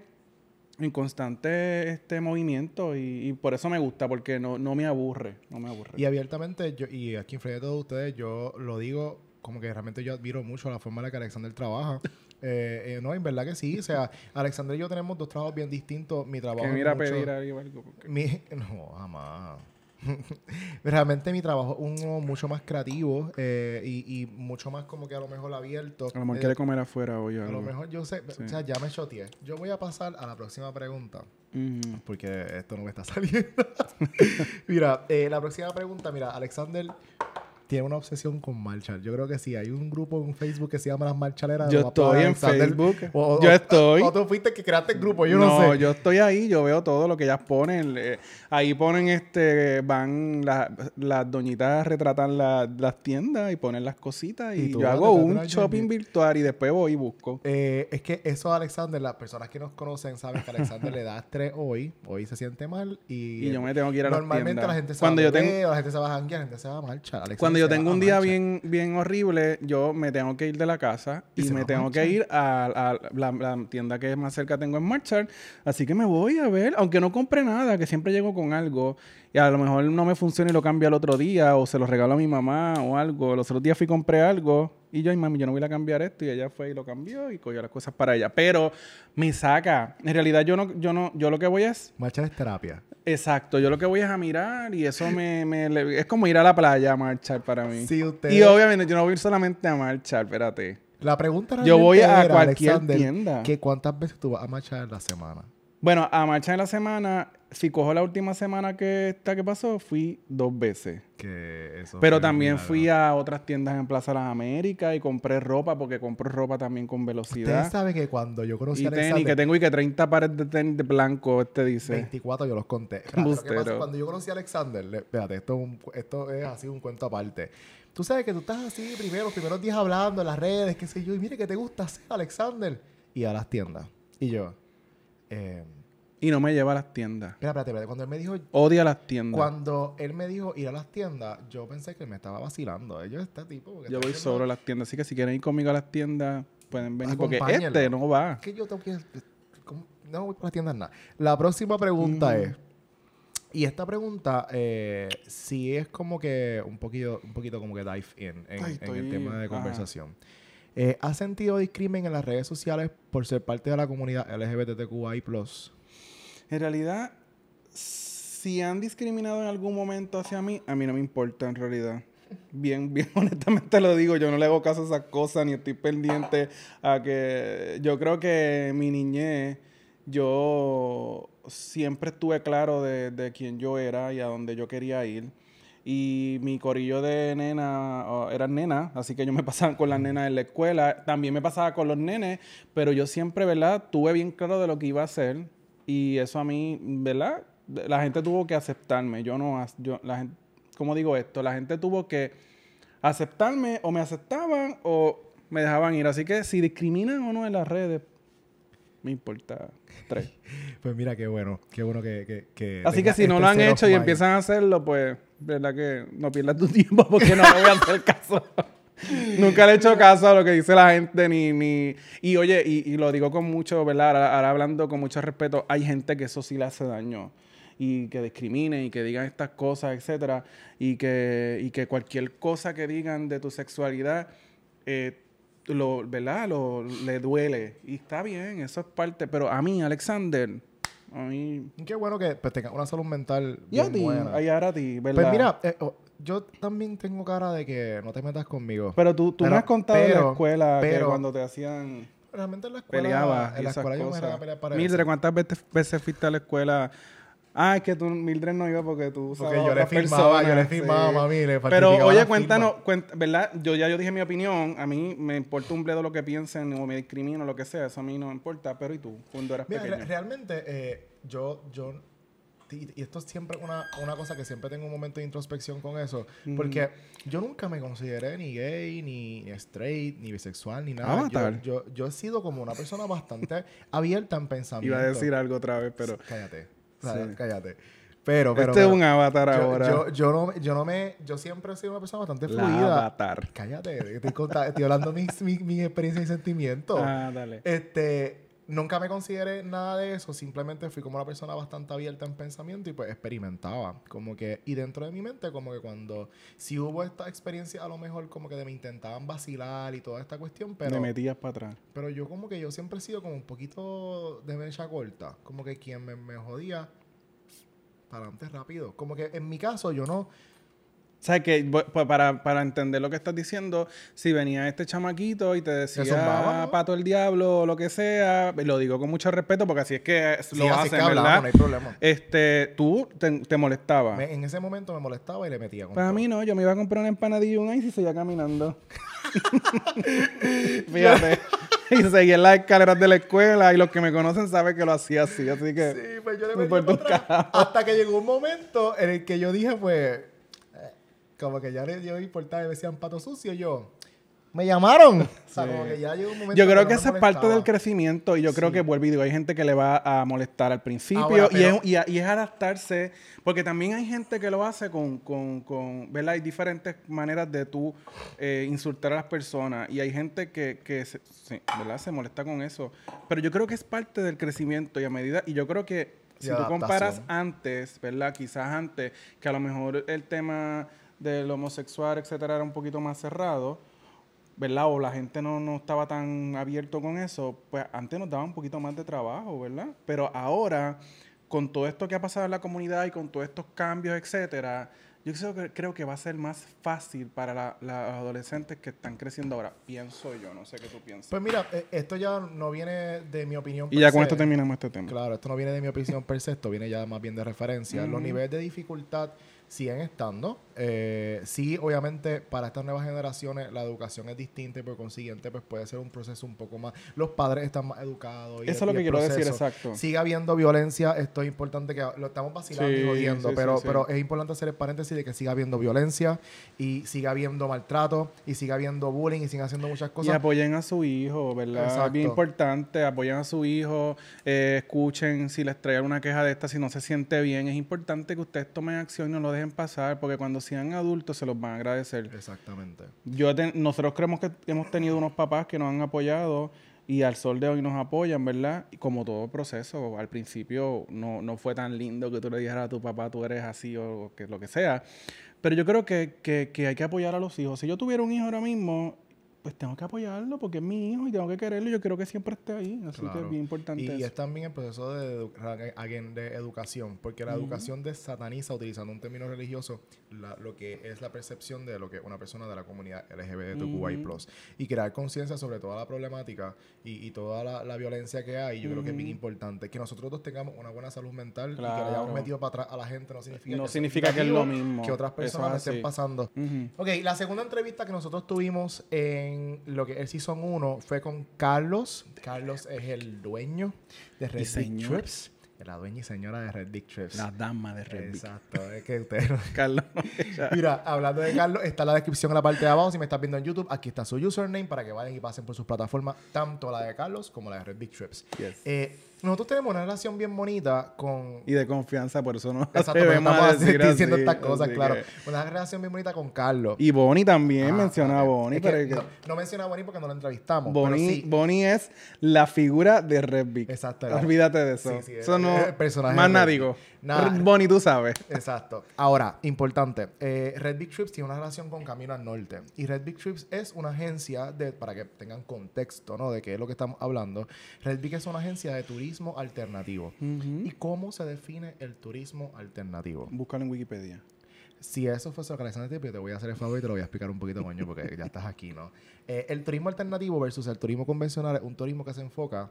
en constante este movimiento y, y por eso me gusta, porque no, no me aburre, no me aburre. Y abiertamente, yo, y aquí frente a todos ustedes, yo lo digo como que realmente yo admiro mucho la forma en la que Alexander trabaja. Eh, eh, no, en verdad que sí. O sea, Alexander y yo tenemos dos trabajos bien distintos. Mi trabajo que mira mucho- pedir algo. algo, porque- Mi, no, jamás. Realmente mi trabajo es uno mucho más creativo eh, y, y mucho más como que a lo mejor abierto. A lo mejor Eh, quiere comer afuera hoy. a lo mejor yo sé, o sea, ya me choteé. Yo voy a pasar a la próxima pregunta. Porque esto no me está saliendo. mira, eh, la próxima pregunta, mira, Alexander, tiene una obsesión con marchar. Yo creo que sí. Hay un grupo en Facebook que se llama Las Marchaleras. Yo estoy en Facebook. O, Yo o- estoy. O tú fuiste que creaste el grupo, yo no, sé. yo estoy ahí, yo veo todo lo que ellas ponen. eh, ahí ponen este, van las las doñitas retratan la- las tiendas y ponen las cositas Y y, yo hago un la shopping virtual y después voy y busco. Eh, es que eso Alexander, las personas que nos conocen saben que Alexander le da estrés hoy. Hoy se siente mal y... Y yo me tengo que ir a las Normalmente la gente se Cuando va a yo tengo- beber, la gente se va a janguear, la gente se va a marchar. Alexander Cuando yo tengo un día bien, bien horrible, yo me tengo que ir de la casa Y me tengo que ir a, a la, la tienda que más cerca tengo en Marchar. Así que me voy a ver, aunque no compre nada, que siempre llego con algo y a lo mejor no me funciona y lo cambio al otro día o se lo regalo a mi mamá o algo. Los otros días fui y compré algo y yo, ay mami, yo no voy a cambiar esto y ella fue y lo cambió y cogió las cosas para ella. Pero me saca. En realidad yo no, yo no, yo lo que voy es Marchar es terapia. Exacto, yo lo que voy es a mirar y eso me, me- es como ir a la playa a marchar para mí. Si usted... Y obviamente yo no voy a ir solamente a marchar, espérate. La pregunta Yo voy realmente a era, cualquier Alexander, tienda. que ¿Cuántas veces tú vas a marchar en la semana? Bueno, a marchar en la semana, si cojo la última semana que esta que pasó, fui dos veces. Que eso Pero también fui a otras tiendas en Plaza Las Américas y compré ropa porque compro ropa también con Ustedes velocidad. saben que cuando yo conocí Y a tenis, Alexander... que tengo y que 30 pares de tenis de blanco, este dice. 24 yo los conté. Que pasa, cuando yo conocí a Alexander, le- espérate, esto, es un- esto es así un cuento aparte. Tú sabes que tú estás así primero, los primeros días hablando en las redes, qué sé yo, y mire que te gusta hacer, Alexander. Y a las tiendas. Y yo, eh, Y no me lleva a las tiendas. espera, espérate, espérate, cuando él me dijo, Odia las tiendas. cuando él me dijo ir a las tiendas, yo pensé que me estaba vacilando. Yo, este tipo. Yo voy solo a las tiendas, así que si quieren ir conmigo a las tiendas, pueden venir. Porque este no va. que yo tengo que... No voy para las tiendas nada. La próxima pregunta Mm. es... Y esta pregunta eh, sí es como que un poquito, un poquito como que dive in en, Ay, en el tema de conversación. Eh, ¿Has sentido discrimen en las redes sociales por ser parte de la comunidad LGBTQI+. En realidad, si han discriminado en algún momento hacia mí, a mí no me importa en realidad. Bien, bien honestamente lo digo, yo no le hago caso a esas cosas ni estoy pendiente a que yo creo que mi niñez yo siempre estuve claro de, de quién yo era y a dónde yo quería ir. Y mi corillo de nena oh, eran nenas, así que yo me pasaba con las nenas en la escuela. También me pasaba con los nenes, pero yo siempre, ¿verdad? Tuve bien claro de lo que iba a hacer. Y eso a mí, ¿verdad? La gente tuvo que aceptarme. Yo no, yo, la gente, ¿cómo digo esto? La gente tuvo que aceptarme o me aceptaban o me dejaban ir. Así que si discriminan o no en las redes, me importa tres. Pues mira, qué bueno. Qué bueno que... que, que Así que si no este lo han state of hecho y empiezan a hacerlo, pues, verdad que no pierdas tu tiempo porque no le voy a hacer caso. Nunca le he hecho caso a lo que dice la gente, ni... ni... Y oye, y, y lo digo con mucho, ¿verdad? Ahora, hablando con mucho respeto, hay gente que eso sí le hace daño. Y que discriminen y que digan estas cosas, etcétera. Y que, y que cualquier cosa que digan de tu sexualidad, eh, lo, ¿verdad? Lo, le duele. Y está bien, eso es parte. Pero a mí, Alexander, a mí Qué bueno que pues, tengas una salud mental y a ti, buena. ay, ahora a ti, ¿verdad? Pues mira, eh, oh, yo también tengo cara de que no te metas conmigo. Pero tú, tú me pero- has contado de la pero- escuela que pero- cuando te hacían... Realmente en la escuela, Peleabas y en la escuela yo me cosas. era pelear para Mildred. ¿cuántas veces, veces fuiste a la escuela? Ah, es que tú, Mildred no iba porque tú Porque yo le firmaba, yo le firmaba, sí. mami, le Pero oye, cuéntanos, cuent- ¿verdad? Yo ya yo dije mi opinión. A mí me importa un bledo lo que piensen o me discrimino o lo que sea. Eso a mí no me importa. Pero ¿y tú? Cuando eras Mira, pequeño. re- realmente, eh, yo, yo, y, esto es siempre una, una cosa que siempre tengo un momento de introspección con eso, porque yo nunca me consideré ni gay, ni, ni straight, ni bisexual, ni nada. Yo, Avatar. yo, yo he sido como una persona bastante abierta en pensamiento. Iba a decir algo otra vez, pero... Cállate, Sí. cállate. Pero, pero, este es un avatar yo, ahora. Yo, yo no, yo no me, yo siempre he sido una persona bastante la fluida. avatar. Cállate, estoy, conta- estoy hablando mis, mis, mis experiencias y sentimientos. Ah, dale. Este, nunca me consideré nada de eso, simplemente fui como una persona bastante abierta en pensamiento y pues experimentaba, como que, y dentro de mi mente, como que cuando, si hubo esta experiencia a lo mejor como que de me intentaban vacilar y toda esta cuestión, pero, Me metías para atrás. pero yo como que yo siempre he sido como un poquito de mecha corta, como que quien me, me jodía, para adelante rápido, como que en mi caso yo no, O sea, que para, para entender lo que estás diciendo, si venía este chamaquito y te decía pato el diablo o lo que sea, lo digo con mucho respeto porque así es que Sí, lo hacen, que hablamos, ¿verdad? no hay problema. Este, tú te, te molestaba. Me- en ese momento me molestaba y le metía con Para todo. mí no, yo me iba a comprar una empanadilla y un ice y seguía caminando. Fíjate. y seguía en las escaleras de la escuela y los que me conocen saben que lo hacía así, así que... Sí, pues yo le Me metía importa un para atrás. carajo. Hasta que llegó un momento en el que yo dije, pues, eh, como que ya le dio me decían pato sucio, yo, me llamaron. O sea, Sí. como que ya llegó un momento Yo creo que esa es parte del crecimiento y yo creo Sí. que vuelvo y digo, hay gente que le va a molestar al principio Ahora, y, pero- es, y, a- y es adaptarse, porque también hay gente que lo hace con, con, con ¿verdad? Hay diferentes maneras de tú eh, insultar a las personas y hay gente que, que se, sí, ¿verdad? se molesta con eso, pero yo creo que es parte del crecimiento y a medida, y yo creo que si tú comparas antes, ¿verdad? Quizás antes, que a lo mejor el tema del homosexual, etcétera, era un poquito más cerrado, ¿verdad? O la gente no, no estaba tan abierto con eso, pues antes nos daba un poquito más de trabajo, ¿verdad? Pero ahora, con todo esto que ha pasado en la comunidad y con todos estos cambios, etcétera, yo creo que, creo que va a ser más fácil para la- la- los adolescentes que están creciendo ahora. Pienso yo, no sé qué tú piensas. Pues mira, eh, esto ya no viene de mi opinión. y per ya con esto terminamos este tema. Claro, esto no viene de mi opinión per se, esto viene ya más bien de referencia. Los niveles de dificultad siguen estando. Eh, sí, obviamente, para estas nuevas generaciones la educación es distinta y por consiguiente pues puede ser un proceso un poco más... Los padres están más educados. y Eso el- es lo y que quiero decir, exacto. Sigue habiendo violencia, esto es importante que lo estamos vacilando y jodiendo, sí, pero, sí, sí. pero es importante hacer el paréntesis de que siga habiendo violencia y siga habiendo maltrato y siga habiendo bullying y siga haciendo muchas Y cosas. apoyen a su hijo, ¿verdad? Exacto. Bien importante, apoyen a su hijo, eh, escuchen si les trae alguna queja de esta, si no se siente bien. Es importante que ustedes tomen acción y no lo dejen pasar, porque cuando sean adultos se los van a agradecer. Exactamente. Yo nosotros creemos que hemos tenido unos papás que nos han apoyado y al sol de hoy nos apoyan, ¿verdad? Y como todo proceso, al principio no, no fue tan lindo que tú le dijeras a tu papá, tú eres así o que lo que sea. Pero yo creo que, que- que hay que apoyar a los hijos. Si yo tuviera un hijo ahora mismo, pues tengo que apoyarlo porque es mi hijo y tengo que quererlo y yo quiero que siempre esté ahí. Así que es bien importante Y, es también el proceso de, again, de educación, porque la educación desataniza, utilizando un término religioso, la- lo que es la percepción de lo que una persona de la comunidad LGBTQI+. Y crear conciencia sobre toda la problemática y, y toda la, la violencia que hay, yo creo que es bien importante. Que nosotros dos tengamos una buena salud mental y que le hayamos metido para atrás a la gente no significa, No que, sea significa que es lo mismo. que otras personas estén pasando. Ok, la segunda entrevista que nosotros tuvimos en lo que es Season 1 fue con Carlos. Carlos es el dueño de Red señor. Trips. La dueña y señora de Red Big Trips. La dama de Red Big. Exacto, es que ustedes Carlos. Mira, hablando de Carlos, está la descripción en la parte de abajo. Si me estás viendo en YouTube, aquí está su username para que vayan y pasen por sus plataformas, tanto la de Carlos como la de Red Big Trips. Yes. Eh, nosotros tenemos una relación bien bonita con, y de confianza, por eso no Exacto, a estamos decir diciendo estas cosas, claro. que- Una relación bien bonita con Carlos. Y Bonnie también Ah, menciona a. Bonnie, Es que pero es que- no, no menciona a Bonnie porque no la entrevistamos. Bonnie, sí. Bonnie es la figura de Red. Exacto. Olvídate de eso. Sí, sí, eso no, el personaje más nada digo. Nada. Bonnie, tú sabes. Exacto. Ahora, importante. eh, Red Big Trips tiene una relación con Camino al Norte. Y Red Big Trips es una agencia de, para que tengan contexto, ¿no? De qué es lo que estamos hablando. Red Big es una agencia de turismo alternativo. ¿Y cómo se define el turismo alternativo? Búscalo en Wikipedia. Si eso fuese lo que Alexander te te voy a hacer el favor y te lo voy a explicar un poquito, coño, porque ya estás aquí, ¿no? Eh, el turismo alternativo versus el turismo convencional es un turismo que se enfoca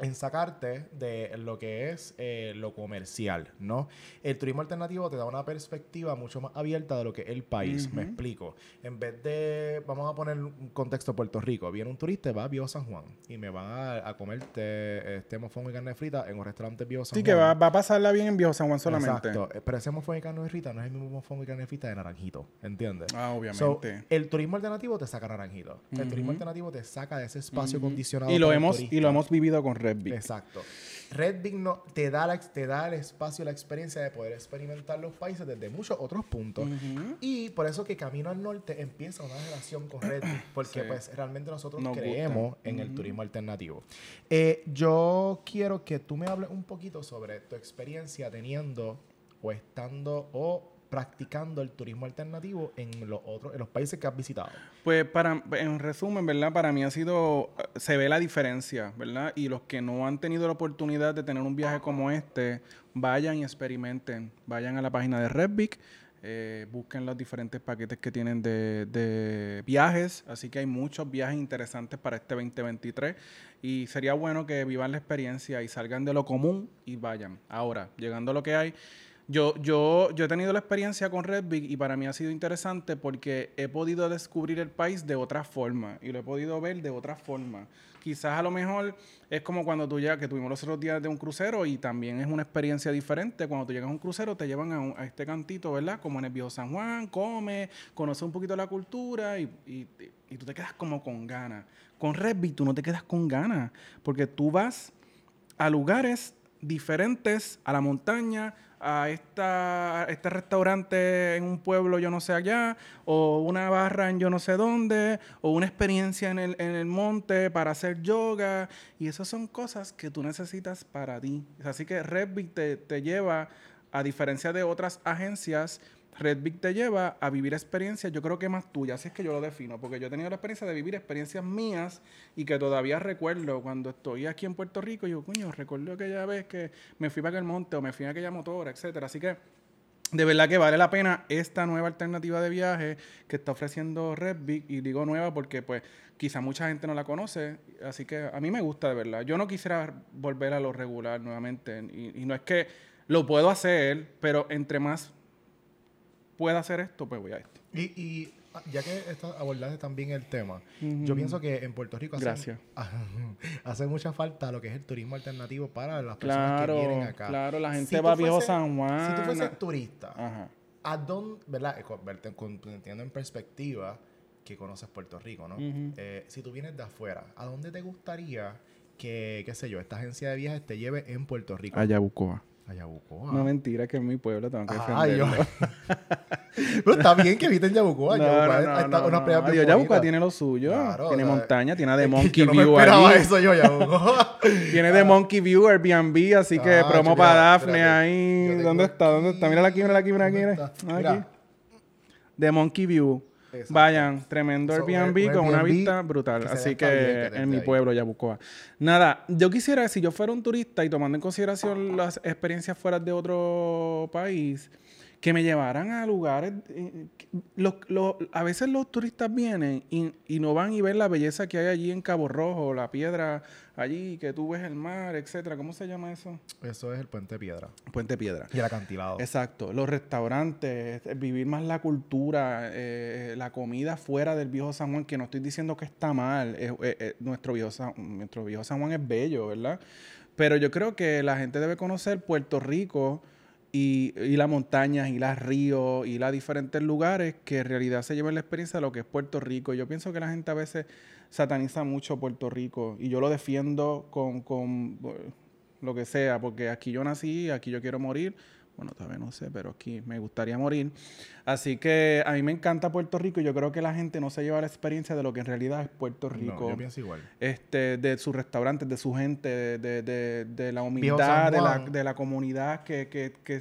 en sacarte de lo que es eh, lo comercial, ¿no? El turismo alternativo te da una perspectiva mucho más abierta de lo que es el país, me explico. En vez de, vamos a poner un contexto Puerto Rico, viene un turista, y va a Viejo San Juan y me van a, a comerte este mofongo y carne frita en un restaurante Viejo San Sí, Juan. que va, va a pasarla bien en Viejo San Juan solamente. Exacto. Pero ese mofongo y carne frita no es el mismo mofongo y carne frita de naranjito, ¿entiendes? Ah, So, obviamente. el turismo alternativo te saca naranjito. El turismo alternativo te saca de ese espacio condicionado. y lo hemos y lo hemos vivido con Red Big. Exacto. Red Big no, te, da la, te da el espacio, la experiencia de poder experimentar los países desde muchos otros puntos. Y por eso que Camino al Norte empieza una relación con Red Big, porque Sí. pues realmente nosotros Nos creemos gusta. en el turismo alternativo. Eh, yo quiero que tú me hables un poquito sobre tu experiencia teniendo o estando o practicando el turismo alternativo en los otros, en los países que has visitado. Pues para, en resumen, ¿verdad? Para mí ha sido, se ve la diferencia, ¿verdad? Y los que no han tenido la oportunidad de tener un viaje como este, vayan y experimenten. Vayan a la página de Redvic, Eh, busquen los diferentes paquetes que tienen de, de, viajes. Así que hay muchos viajes interesantes para este 2023. Y sería bueno que vivan la experiencia y salgan de lo común y vayan. Ahora, llegando a lo que hay. Yo, yo, yo he tenido la experiencia con Redbig y para mí ha sido interesante porque he podido descubrir el país de otra forma y lo he podido ver de otra forma. Quizás a lo mejor es como cuando tú llegas, que tuvimos los otros días de un crucero y también es una experiencia diferente. Cuando tú llegas a un crucero te llevan a, este cantito, ¿verdad? Como en el Viejo San Juan, come, conoce un poquito la cultura y, y, tú te quedas como con ganas. Con Redbig tú no te quedas con ganas porque tú vas a lugares diferentes, a la montaña, a esta, este restaurante en un pueblo yo no sé allá, o una barra en yo no sé dónde, o una experiencia en el, en el monte para hacer yoga. Y esas son cosas que tú necesitas para ti. Así que Redbit te, te lleva, a diferencia de otras agencias, Redbig te lleva a vivir experiencias, yo creo que más tuyas, así es que yo lo defino, porque yo he tenido la experiencia de vivir experiencias mías y que todavía recuerdo cuando estoy aquí en Puerto Rico, yo, coño, recuerdo aquella vez que me fui para aquel monte o me fui a aquella motora, etcétera. Así que de verdad que vale la pena esta nueva alternativa de viaje que está ofreciendo Redbig y digo nueva porque pues quizá mucha gente no la conoce, así que a mí me gusta de verdad. Yo no quisiera volver a lo regular nuevamente y, y no es que lo puedo hacer, pero entre más pueda hacer esto, pues voy a esto. Y, y ya que abordaste también el tema, yo pienso que en Puerto Rico hace, hace, mucha falta lo que es el turismo alternativo para las personas que vienen acá. Claro, la gente va a Viejo San Juan. Si tú fueses turista, ¿a dónde, verdad? Entiendo en perspectiva que conoces Puerto Rico, ¿no? Eh, si tú vienes de afuera, ¿a dónde te gustaría que, qué sé yo, esta agencia de viajes te lleve en Puerto Rico? A Yabucoa. Yabucoa. No, mentira, que en mi pueblo tengo que defenderlo. Pero está bien que viste en Yabucoa. No, Yabucoa no, no, está no, Yabucoa tiene lo suyo. tiene montaña, tiene de Monkey View no me esperaba eso yo, Yabucoa. tiene de Monkey View Airbnb, así que ah, promo para Daphne ahí. ¿Dónde está? ¿Dónde está? Mira aquí, mira aquí, mira aquí. Mira. Aquí. De Monkey View. Vayan, tremendo Airbnb, con una vista brutal. Así que, en mi pueblo, Yabucoa. Nada, yo quisiera, si yo fuera un turista y tomando en consideración las experiencias fuera de otro país, que me llevaran a lugares. Eh, a veces los turistas vienen y, y, no van y ven la belleza que hay allí en Cabo Rojo, la piedra allí, que tú ves el mar, etcétera. ¿Cómo se llama eso? Eso es el Puente Piedra. Puente Piedra. Y el acantilado. Exacto. Los restaurantes, vivir más la cultura, eh, la comida fuera del viejo San Juan, que no estoy diciendo que está mal. nuestro, viejo nuestro viejo San Juan es bello, ¿verdad? Pero yo creo que la gente debe conocer Puerto Rico y, las montañas y los ríos y los diferentes lugares que en realidad se lleven la experiencia de lo que es Puerto Rico. Yo pienso que la gente a veces sataniza mucho Puerto Rico y yo lo defiendo con, con lo que sea, porque aquí yo nací, aquí yo quiero morir bueno, todavía no sé, pero aquí me gustaría morir. Así que a mí me encanta Puerto Rico y yo creo que la gente no se lleva la experiencia de lo que en realidad es Puerto Rico. No, yo pienso igual. Este, de sus restaurantes, de su gente, de, de, de, la humildad, de la, de la comunidad que, que, que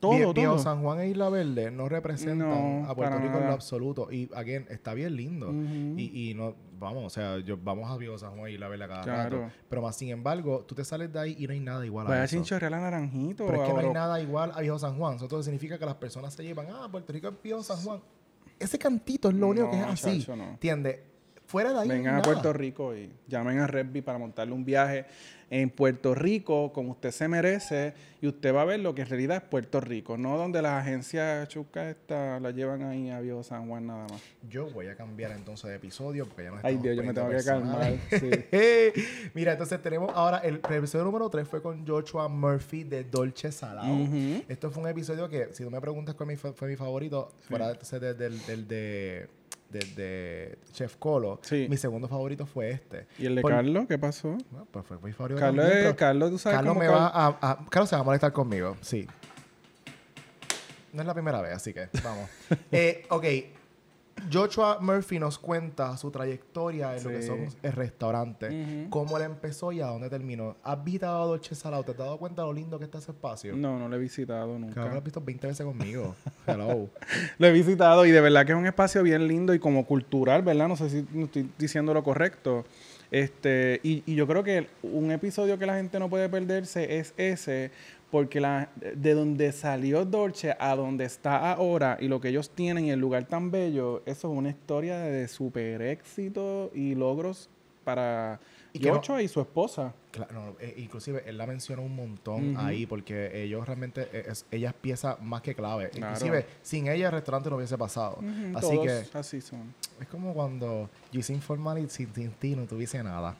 todo, todo. San Juan e Isla Verde no representan a Puerto Rico en lo absoluto. Y, again, está bien lindo. y, y no vamos, o sea, yo, vamos a Viejo San Juan y la verla cada rato. Pero más sin embargo, tú te sales de ahí y no hay nada igual a Vaya eso. sin Real naranjito. Pero es que no hay nada igual a Viejo San Juan. Eso significa que las personas se llevan, ah, Puerto Rico es Viejo San Juan. Ese cantito es lo único que es así. ¿Entiendes? Fuera de ahí. Vengan a Puerto Rico y llamen a Redby para montarle un viaje en Puerto Rico como usted se merece y usted va a ver lo que en realidad es Puerto Rico, no donde las agencias chucas esta la llevan ahí a Viejo San Juan nada más. Yo voy a cambiar entonces de episodio porque ya no Ay Dios, yo me tengo que calmar. Mira, entonces tenemos ahora el, episodio número 3 fue con Joshua Murphy de Dolce Salado. Esto fue un episodio que, si tú me preguntas cuál fue mi favorito, fuera del de de, Chef Colo, mi segundo favorito fue este. ¿Y el de Carlos? ¿Qué pasó? pues fue mi favorito. Carlos, Carlos, ¿tú sabes Carlos me va a, Carlos se va a molestar conmigo, sí. No es la primera vez, así que vamos. eh, ok, Joshua Murphy nos cuenta su trayectoria en lo que son el restaurante, cómo él empezó y a dónde terminó. ¿Has visitado Dolce Salado? ¿Te has dado cuenta de lo lindo que está ese espacio? No, no lo he visitado nunca. Claro, lo has visto 20 veces conmigo. Hello. lo he visitado y de verdad que es un espacio bien lindo y como cultural, ¿verdad? No sé si estoy diciendo lo correcto. Este, y, y yo creo que un episodio que la gente no puede perderse es ese, porque la, de donde salió Dolce a donde está ahora y lo que ellos tienen y el lugar tan bello, eso es una historia de super éxito y logros para Y no- y su esposa. Claro, no, eh, inclusive él la menciona un montón ahí porque ellos realmente, eh, es- ella es pieza más que clave. Claro. Inclusive, sin ella el restaurante no hubiese pasado. Así todos que así son. es como cuando yo hice informal y sin, sin ti no tuviese nada.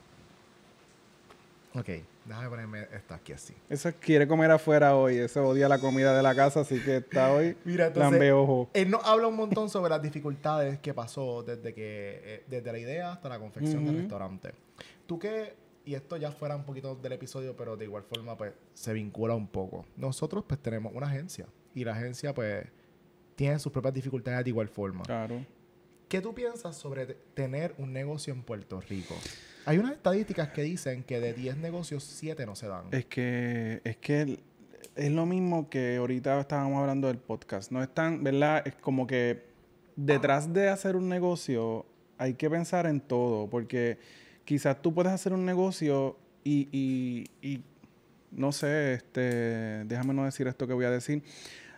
Ok, déjame ponerme esta aquí así. Eso quiere comer afuera hoy, ese odia la comida de la casa, así que está hoy Mira, entonces, ojo. Él nos habla un montón sobre las dificultades que pasó desde que eh, desde la idea hasta la confección del restaurante. Tú que, y esto ya fuera un poquito del episodio, pero de igual forma pues se vincula un poco. Nosotros pues tenemos una agencia y la agencia pues tiene sus propias dificultades de igual forma. Claro. ¿Qué tú piensas sobre te- tener un negocio en Puerto Rico? Hay unas estadísticas que dicen que de 10 negocios, 7 no se dan. Es que, es que es lo mismo que ahorita estábamos hablando del podcast. No es tan, ¿verdad? Es como que detrás de hacer un negocio hay que pensar en todo, porque quizás tú puedes hacer un negocio y, y- y no sé, este, déjame no decir esto que voy a decir.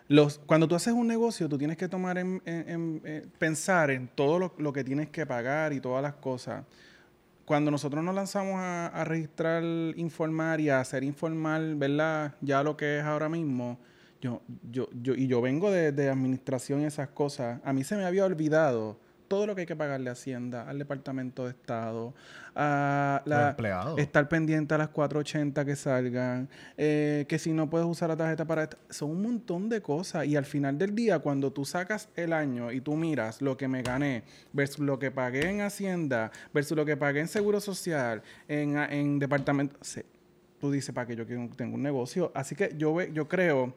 Los, cuando tú haces un negocio, tú tienes que tomar en, en- en- eh, pensar en todo lo, lo que tienes que pagar y todas las cosas. Cuando nosotros nos lanzamos a, registrar informar y a hacer informal, ¿verdad? Ya lo que es ahora mismo, yo, yo, yo, y yo vengo de, de administración y esas cosas, a mí se me había olvidado todo lo que hay que pagarle a Hacienda, al Departamento de Estado, a la, estar pendiente a las 480 que salgan, eh, que si no puedes usar la tarjeta para... esto. Son un montón de cosas y al final del día, cuando tú sacas el año y tú miras lo que me gané versus lo que pagué en Hacienda, versus lo que pagué en Seguro Social, en, en Departamento... Tú dices, ¿para qué yo tengo un negocio? Así que yo, ve- yo creo...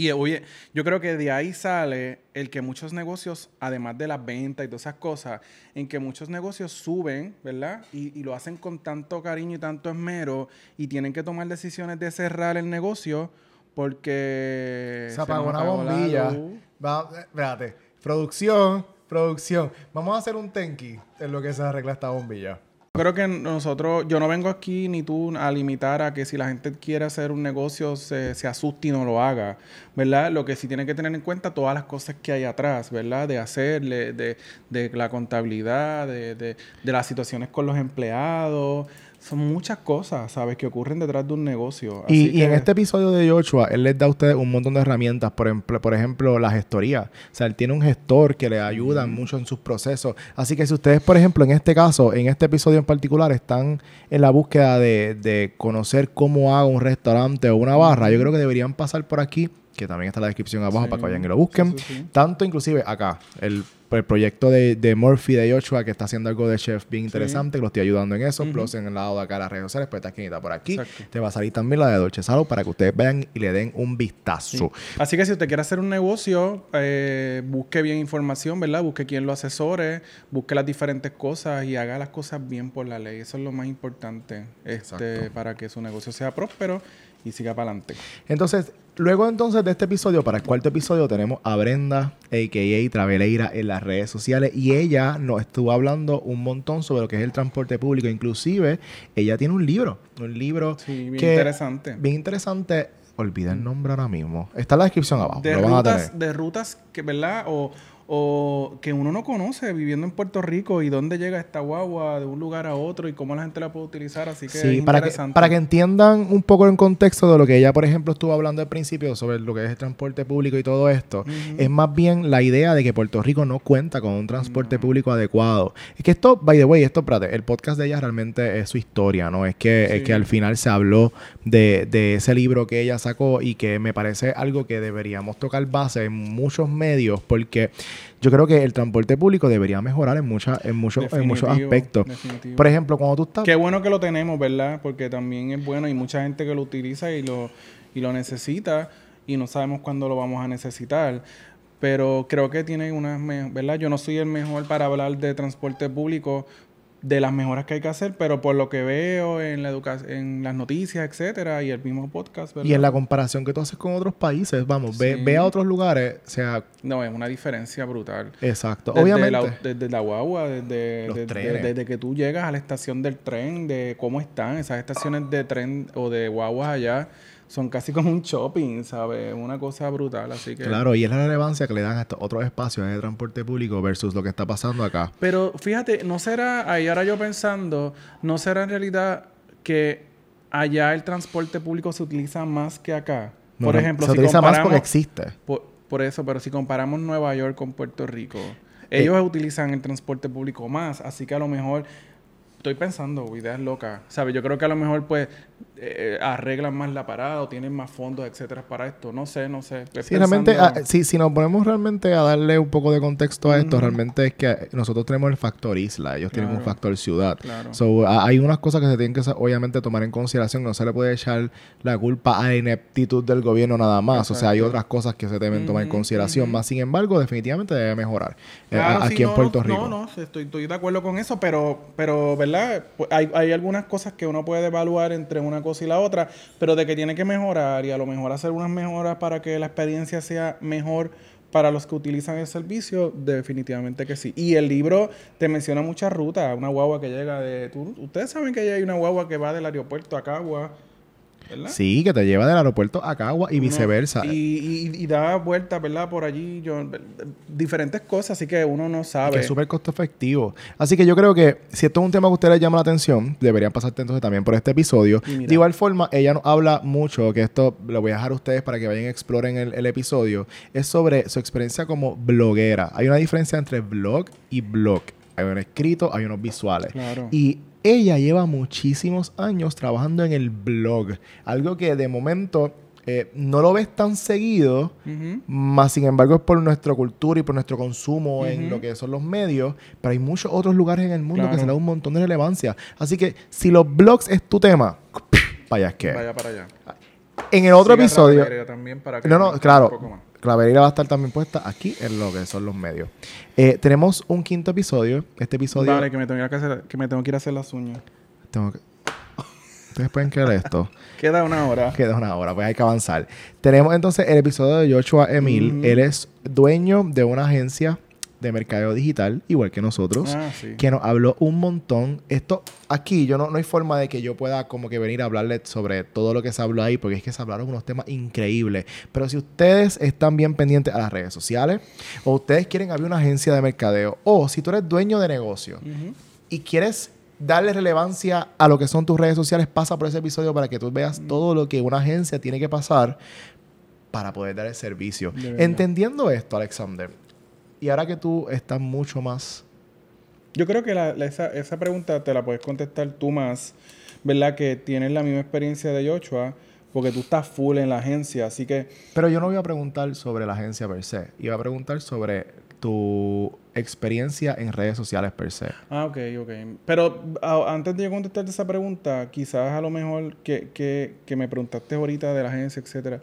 Y oye, yo creo que de ahí sale el que muchos negocios, además de las ventas y todas esas cosas, en que muchos negocios suben, ¿verdad? Y, y lo hacen con tanto cariño y tanto esmero y tienen que tomar decisiones de cerrar el negocio porque... Se apagó una apagó la bombilla. Va, espérate. Producción, producción. Vamos a hacer un tenki en lo que se arregla esta bombilla. Creo que nosotros, yo no vengo aquí ni tú a limitar a que si la gente quiere hacer un negocio se, se asuste y no lo haga, ¿verdad? Lo que sí tiene que tener en cuenta todas las cosas que hay atrás, ¿verdad? De hacerle, de, de la contabilidad, de, de, de las situaciones con los empleados. Son muchas cosas, ¿sabes? Que ocurren detrás de un negocio. Y, en este episodio de Joshua, él les da a ustedes un montón de herramientas, por ejemplo, por ejemplo, la gestoría. O sea, él tiene un gestor que le ayuda mucho en sus procesos. Así que si ustedes, por ejemplo, en este caso, en este episodio en particular, están en la búsqueda de, de conocer cómo hago un restaurante o una barra, yo creo que deberían pasar por aquí, que también está en la descripción abajo Sí. para que vayan y lo busquen. Sí, sí, sí. Tanto inclusive acá, el, el proyecto de, de Murphy de Joshua, que está haciendo algo de chef bien interesante, que lo estoy ayudando en eso. Ujú. Plus en el lado de acá las redes sociales, pues esta esquinita por aquí. Exacto. Te va a salir también la de Dolce Salo para que ustedes vayan y le den un vistazo. Así que si usted quiere hacer un negocio, eh, busque bien información, ¿verdad? Busque quien lo asesore, busque las diferentes cosas y haga las cosas bien por la ley. Eso es lo más importante este, para que su negocio sea próspero y siga para adelante. Entonces, luego entonces de este episodio, para el cuarto episodio, tenemos a Brenda, a.k.a. Traveleira, en las redes sociales. Y ella nos estuvo hablando un montón sobre lo que es el transporte público. Inclusive, ella tiene un libro. Un libro Sí, bien que- interesante. bien interesante. Olvida el nombre ahora mismo. Está en la descripción abajo. De lo van a tener. rutas, de rutas que, ¿verdad? O, o que uno no conoce viviendo en Puerto Rico y dónde llega esta guagua de un lugar a otro y cómo la gente la puede utilizar. Así que Sí, es para que, interesante. para que entiendan un poco en contexto de lo que ella, por ejemplo, estuvo hablando al principio sobre lo que es el transporte público y todo esto, es más bien la idea de que Puerto Rico no cuenta con un transporte público adecuado. Es que esto, by the way, esto, espérate, el podcast de ella realmente es su historia, ¿no? Es que, es que al final se habló de, de ese libro que ella sacó y que me parece algo que deberíamos tocar base en muchos medios porque yo creo que el transporte público debería mejorar en, muchas en, muchos en muchos aspectos. definitivo. Por ejemplo, cuando tú estás... Qué bueno que lo tenemos, ¿verdad? Porque también es bueno y mucha gente que lo utiliza y lo, y lo necesita y no sabemos cuándo lo vamos a necesitar. Pero creo que tiene unas, ¿verdad? Yo no soy el mejor para hablar de transporte público, de las mejoras que hay que hacer, pero por lo que veo en la en las noticias, etcétera, y el mismo podcast, ¿verdad? Y en la comparación que tú haces con otros países, vamos, ve, Sí. ve a otros lugares, o sea, No, es una diferencia brutal. exacto. Desde Obviamente, la, desde la guagua, desde, Los desde- desde que tú llegas a la estación del tren, de cómo están esas estaciones de tren o de guaguas allá, son casi como un shopping, ¿sabes? Una cosa brutal, así que... Claro, y es la relevancia que le dan a estos otros espacios de transporte público versus lo que está pasando acá. Pero fíjate, no será, ahí ahora yo pensando, no será en realidad que allá el transporte público se utiliza más que acá. por ejemplo, se utiliza más porque existe. Por, eso, pero si comparamos Nueva York con Puerto Rico, ellos eh, utilizan el transporte público más, así que a lo mejor estoy pensando, ideas locas. ¿Sabes? Yo creo que a lo mejor, pues, eh, arreglan más la parada o tienen más fondos, etcétera, para esto. No sé, no sé. Sí, realmente, ah, si, si nos ponemos realmente a darle un poco de contexto a esto, realmente es que nosotros tenemos el factor isla, ellos tienen un factor ciudad. Claro. So, hay unas cosas que se tienen que, obviamente, tomar en consideración. No se le puede echar la culpa a la ineptitud del gobierno nada más. O sea, hay otras cosas que se deben tomar en consideración. Más, sin embargo, definitivamente debe mejorar eh, aquí en Puerto Rico. No, no, estoy, estoy de acuerdo con eso, pero, pero ¿verdad? Hay, algunas cosas que uno puede evaluar entre una cosa y la otra, pero de que tiene que mejorar y a lo mejor hacer unas mejoras para que la experiencia sea mejor para los que utilizan el servicio, definitivamente que sí. Y el libro te menciona muchas rutas, una guagua que llega de... ustedes saben que hay una guagua que va del aeropuerto a Cagua Sí, que te lleva del aeropuerto a Cagua y viceversa. y, da vueltas, ¿verdad? Por allí, yo, diferentes cosas, así que uno no sabe. Que es súper costo efectivo. Así que yo creo que si esto es un tema que a ustedes les llama la atención, deberían pasar entonces también por este episodio. De igual forma, ella nos habla mucho, que esto lo voy a dejar a ustedes para que vayan y exploren el, el episodio, es sobre su experiencia como bloguera. Hay una diferencia entre blog y blog. Hay un escrito, hay unos visuales. Claro. Y ella lleva muchísimos años trabajando en el blog. Algo que de momento eh, no lo ves tan seguido, más sin embargo es por nuestra cultura y por nuestro consumo en lo que son los medios, pero hay muchos otros lugares en el mundo que se le da un montón de relevancia. Así que si los blogs es tu tema, vaya que. Vaya para allá. En el otro episodio. no, no, claro. Claverita va a estar también puesta aquí en lo que son los medios. Eh, tenemos un quinto episodio. Este episodio. Vale, que me tengo que, hacer, que, me tengo que ir a hacer las uñas. Tengo que. Ustedes pueden creer esto. Queda una hora. Queda una hora, pues hay que avanzar. Tenemos entonces el episodio de Joshua Emil. Él es dueño de una agencia de mercadeo digital, igual que nosotros, ah, que nos habló un montón. Esto aquí, yo no, no hay forma de que yo pueda como que venir a hablarles sobre todo lo que se habló ahí, porque es que se hablaron unos temas increíbles. Pero si ustedes están bien pendientes a las redes sociales, o ustedes quieren abrir una agencia de mercadeo, o si tú eres dueño de negocio y quieres darle relevancia a lo que son tus redes sociales, pasa por ese episodio para que tú veas todo lo que una agencia tiene que pasar para poder dar el servicio. Entendiendo esto, Alexander, y ahora que tú estás mucho más... Yo creo que esa, esa, pregunta te la puedes contestar tú más, ¿verdad? Que tienes la misma experiencia de Joshua, porque tú estás full en la agencia, así que... Pero yo no voy a preguntar sobre la agencia per se, iba a preguntar sobre tu experiencia en redes sociales per se. Ah, ok, ok. Pero antes de yo contestarte esa pregunta, quizás a lo mejor que, que, que me preguntaste ahorita de la agencia, etcétera,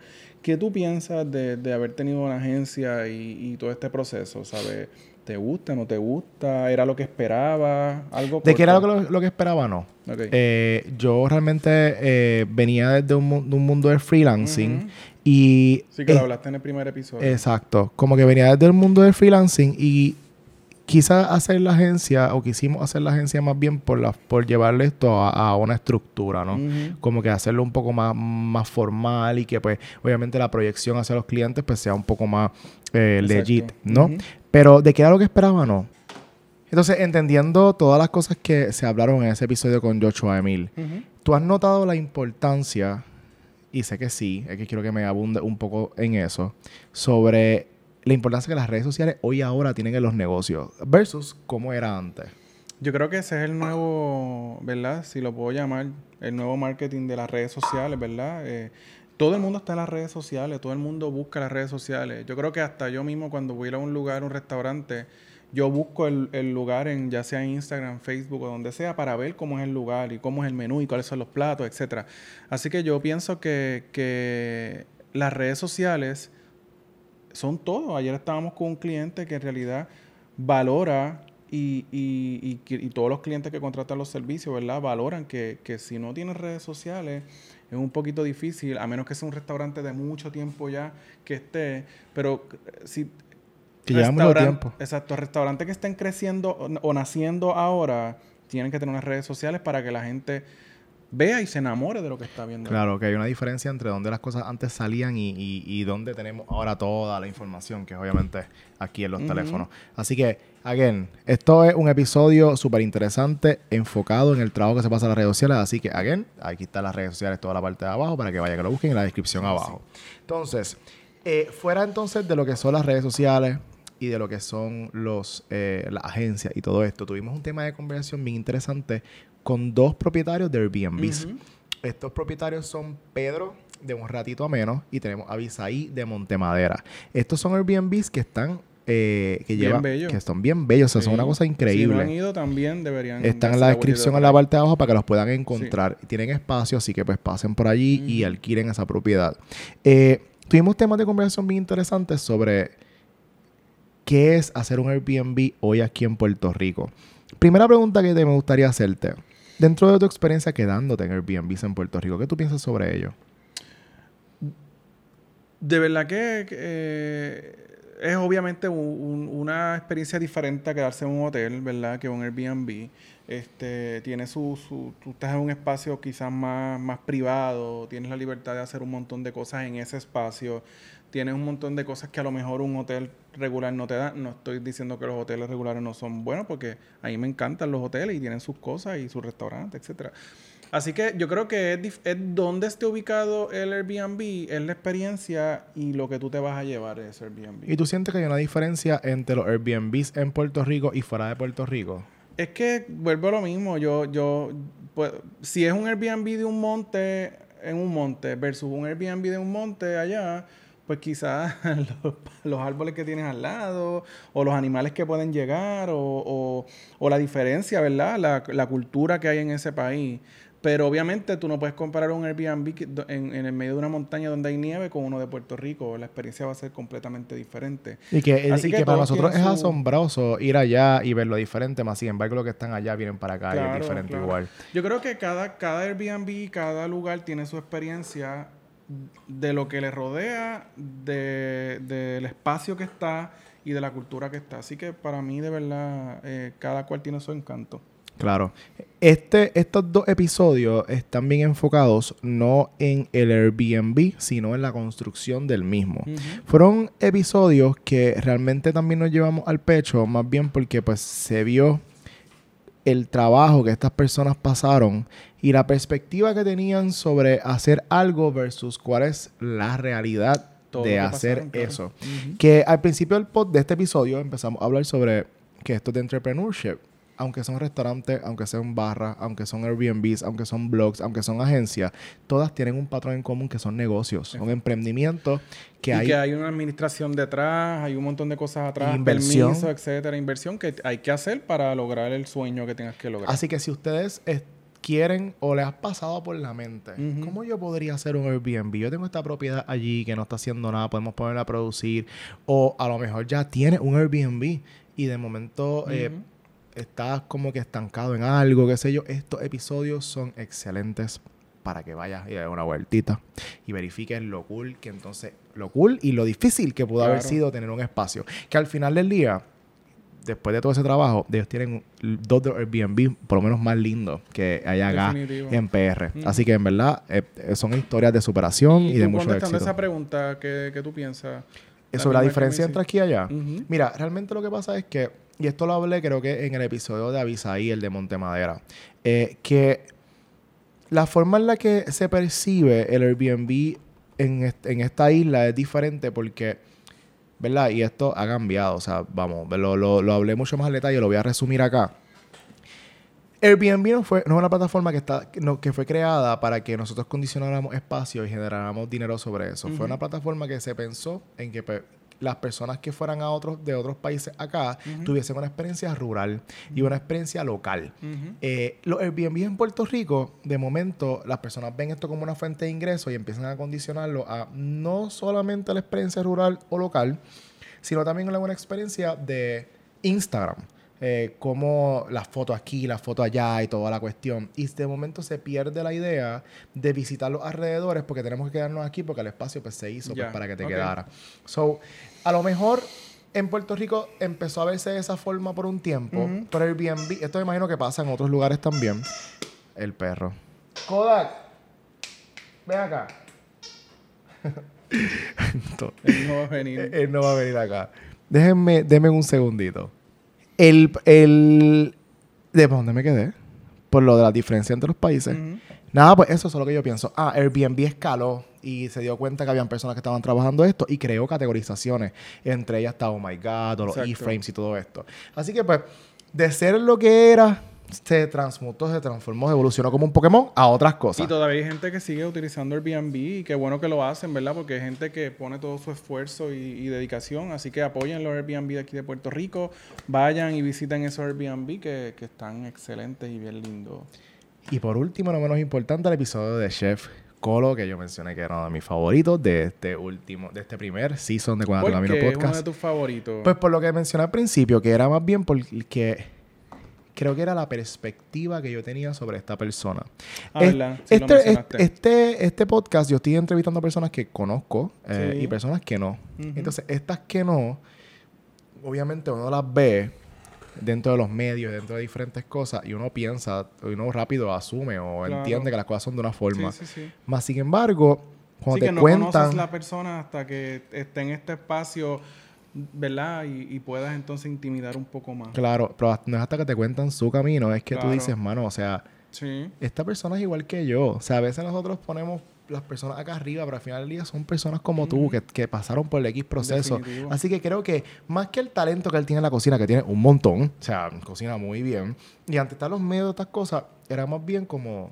¿Qué tú piensas de, de haber tenido una agencia y, y, todo este proceso? ¿Sabes? ¿Te gusta, no te gusta? ¿Era lo que esperaba? ¿Algo ¿De qué era lo, lo, que esperaba? No. Eh, yo realmente eh, venía desde un, un, mundo del freelancing y... Sí, que lo hablaste en el primer episodio. Exacto. Como que venía desde el mundo del freelancing y quizás hacer la agencia, o quisimos hacer la agencia más bien por la, por llevarle esto a, una estructura, ¿no? Como que hacerlo un poco más, más formal y que pues obviamente la proyección hacia los clientes pues sea un poco más eh, legit, ¿no? Pero de qué era lo que esperaba, no. Entonces, entendiendo todas las cosas que se hablaron en ese episodio con Joshua Emil, ¿tú has notado la importancia, y sé que sí, es que quiero que me abunde un poco en eso, sobre la importancia que las redes sociales hoy ahora tienen en los negocios versus cómo era antes. Yo creo que ese es el nuevo, ¿verdad? Si lo puedo llamar, el nuevo marketing de las redes sociales, ¿verdad? Eh, todo el mundo está en las redes sociales, todo el mundo busca las redes sociales. Yo creo que hasta yo mismo cuando voy a ir a un lugar, un restaurante, yo busco el, el, lugar en ya sea Instagram, Facebook o donde sea para ver cómo es el lugar y cómo es el menú y cuáles son los platos, etcétera. Así que yo pienso que, que las redes sociales son todo. Ayer estábamos con un cliente que en realidad valora y, y, y, todos los clientes que contratan los servicios, ¿verdad? Valoran que, que, si no tienes redes sociales es un poquito difícil, a menos que sea un restaurante de mucho tiempo ya que esté, pero eh, si... Que llevamos tiempo. Exacto, restaurantes que estén creciendo o, o naciendo ahora tienen que tener unas redes sociales para que la gente vea y se enamore de lo que está viendo. Claro, que hay una diferencia entre donde las cosas antes salían y, y, y donde tenemos ahora toda la información, que es obviamente aquí en los teléfonos. Así que, again, esto es un episodio súper interesante, enfocado en el trabajo que se pasa en las redes sociales. Así que, again, aquí están las redes sociales, toda la parte de abajo, para que vayan que lo busquen en la descripción abajo. Entonces, eh, fuera entonces de lo que son las redes sociales, y de lo que son los eh, las agencias y todo esto. Tuvimos un tema de conversación bien interesante con dos propietarios de Airbnb. Estos propietarios son Pedro de un ratito a menos y tenemos a Bisaí de Montemadera. Estos son Airbnbs que están eh, que llevan que son bien bellos, o sea, son una cosa increíble. Si no han ido también deberían Están en la descripción en la parte de abajo para que los puedan encontrar. Tienen espacio, así que pues pasen por allí y alquilen esa propiedad. Eh, tuvimos temas de conversación bien interesantes sobre ¿Qué es hacer un Airbnb hoy aquí en Puerto Rico? Primera pregunta que te me gustaría hacerte. Dentro de tu experiencia quedándote en Airbnb en Puerto Rico, ¿qué tú piensas sobre ello? De verdad que eh, es obviamente una experiencia diferente a quedarse en un hotel, ¿verdad? Que un Airbnb. Este, tiene su, su, tú estás en un espacio quizás más, más privado, tienes la libertad de hacer un montón de cosas en ese espacio tienes un montón de cosas que a lo mejor un hotel regular no te da. No estoy diciendo que los hoteles regulares no son buenos, porque a mí me encantan los hoteles y tienen sus cosas y sus restaurantes, etcétera. Así que yo creo que es, es donde esté ubicado el Airbnb, es la experiencia y lo que tú te vas a llevar ese Airbnb. ¿Y tú sientes que hay una diferencia entre los Airbnbs en Puerto Rico y fuera de Puerto Rico? Es que vuelvo a lo mismo. Yo, yo, pues, si es un Airbnb de un monte en un monte versus un Airbnb de un monte allá, pues quizás los, árboles que tienes al lado, o los animales que pueden llegar, o, la diferencia, ¿verdad? La, cultura que hay en ese país. Pero obviamente tú no puedes comparar un Airbnb en, en, el medio de una montaña donde hay nieve con uno de Puerto Rico. La experiencia va a ser completamente diferente. Y que, que, para nosotros es asombroso ir allá y verlo diferente, más sin embargo los que están allá vienen para acá y es diferente igual. Yo creo que cada, cada Airbnb, cada lugar tiene su experiencia de lo que le rodea, del espacio que está y de la cultura que está. Así que para mí, de verdad, eh, cada cual tiene su encanto. Claro. Este, estos dos episodios están bien enfocados no en el Airbnb, sino en la construcción del mismo. Fueron episodios que realmente también nos llevamos al pecho, más bien porque pues se vio el trabajo que estas personas pasaron y la perspectiva que tenían sobre hacer algo versus cuál es la realidad de hacer eso. Que al principio del pod de este episodio empezamos a hablar sobre que esto de entrepreneurship, aunque son restaurantes, aunque sean barras, aunque son Airbnbs, aunque son blogs, aunque son agencias, todas tienen un patrón en común que son negocios, son emprendimientos que y hay... que hay una administración detrás, hay un montón de cosas atrás, inversión, permiso, etcétera, inversión que hay que hacer para lograr el sueño que tengas que lograr. Así que si ustedes quieren o les has pasado por la mente, ¿cómo yo podría hacer un Airbnb? Yo tengo esta propiedad allí que no está haciendo nada, podemos ponerla a producir, o a lo mejor ya tiene un Airbnb y de momento eh, estás como que estancado en algo, qué sé yo. Estos episodios son excelentes para que vayas y des una vueltita y verifiques lo cool que entonces, lo cool y lo difícil que pudo haber sido tener un espacio. Que al final del día, después de todo ese trabajo, ellos tienen dos de Airbnb por lo menos más lindos que hay acá en PR. Así que en verdad eh, son historias de superación y, de mucho éxito. esa pregunta, ¿qué, tú piensas? Sobre la diferencia entre aquí y allá. Mira, realmente lo que pasa es que, y esto lo hablé creo que en el episodio de Avisaí, el de Montemadera, eh, que la forma en la que se percibe el Airbnb en, en esta isla es diferente porque ¿verdad? Y esto ha cambiado, o sea, vamos, lo, lo, hablé mucho más al detalle, lo voy a resumir acá. Airbnb no, fue, no es una plataforma que, está, que fue creada para que nosotros condicionáramos espacio y generáramos dinero sobre eso. Fue una plataforma que se pensó en que las personas que fueran a otros de otros países acá tuviesen una experiencia rural y una experiencia local. Eh, los Airbnb en Puerto Rico, de momento, las personas ven esto como una fuente de ingreso y empiezan a condicionarlo a no solamente la experiencia rural o local, sino también a una experiencia de Instagram. Eh, como la foto aquí, la foto allá y toda la cuestión. Y de momento se pierde la idea de visitar los alrededores porque tenemos que quedarnos aquí porque el espacio pues, se hizo pues, para que te quedara. So, a lo mejor en Puerto Rico empezó a verse de esa forma por un tiempo, pero Airbnb, esto me imagino que pasa en otros lugares también. El perro. Kodak, ven acá. Él no va a venir. Él no va a venir acá. Déjenme, denme un segundito. El, el... ¿De dónde me quedé? Por lo de la diferencia entre los países. Ujú. Nada, pues eso es lo que yo pienso. Ah, Airbnb escaló y se dio cuenta que habían personas que estaban trabajando esto y creó categorizaciones. Entre ellas está Oh My God, o los. E-frames y todo esto. Así que, pues, de ser lo que era, se transmutó, se transformó, evolucionó como un Pokémon a otras cosas. Y todavía hay gente que sigue utilizando Airbnb y qué bueno que lo hacen, ¿verdad? Porque hay gente que pone todo su esfuerzo y, y dedicación. Así que apoyen los Airbnb de aquí de Puerto Rico. Vayan y visiten esos Airbnb que, que están excelentes y bien lindos. Y por último, no menos importante, el episodio de Chef Colo, que yo mencioné que era uno de mis favoritos de este último, de este primer season de Cuando ¿Por Camino qué es uno Podcast. de tus favoritos? Pues por lo que mencioné al principio, que era más bien porque creo que era la perspectiva que yo tenía sobre esta persona. Ah, Es- ¿verdad? Sí, lo este, este, este podcast yo estoy entrevistando personas que conozco eh, Sí. y personas que no. Entonces, estas que no, obviamente uno las ve dentro de los medios, dentro de diferentes cosas, y uno piensa, y uno rápido asume o Claro. entiende que las cosas son de una forma. Sí, sí, sí. Más sin embargo, cuando Sí, te que no cuentan... conoces la persona hasta que esté en este espacio, ¿verdad? Y, y puedas entonces intimidar un poco más. Claro, pero no es hasta que te cuentan su camino, es que tú dices, mano, o sea, Sí. esta persona es igual que yo. O sea, a veces nosotros ponemos las personas acá arriba, pero al final del día son personas como tú Ujú. que, que pasaron por el X proceso. Definitivo. Así que creo que más que el talento que él tiene en la cocina, que tiene un montón, o sea, cocina muy bien, y ante estar los medios de estas cosas, era más bien como,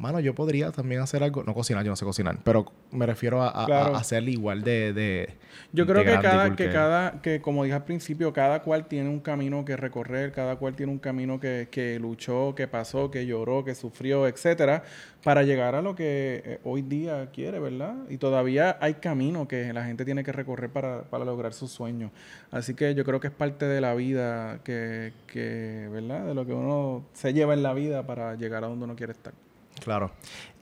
mano, yo podría también hacer algo, no cocinar, yo no sé cocinar, pero me refiero a, a- Claro. a hacer igual de... de Yo de creo que cada, que cada, que como dije al principio, cada cual tiene un camino que recorrer, cada cual tiene un camino que, que luchó, que pasó, que lloró, que sufrió, etcétera, para llegar a lo que eh, hoy día quiere, ¿verdad? Y todavía hay camino que la gente tiene que recorrer para, para lograr sus sueños. Así que yo creo que es parte de la vida que, que, ¿verdad? De lo que uno se lleva en la vida para llegar a donde uno quiere estar. Claro.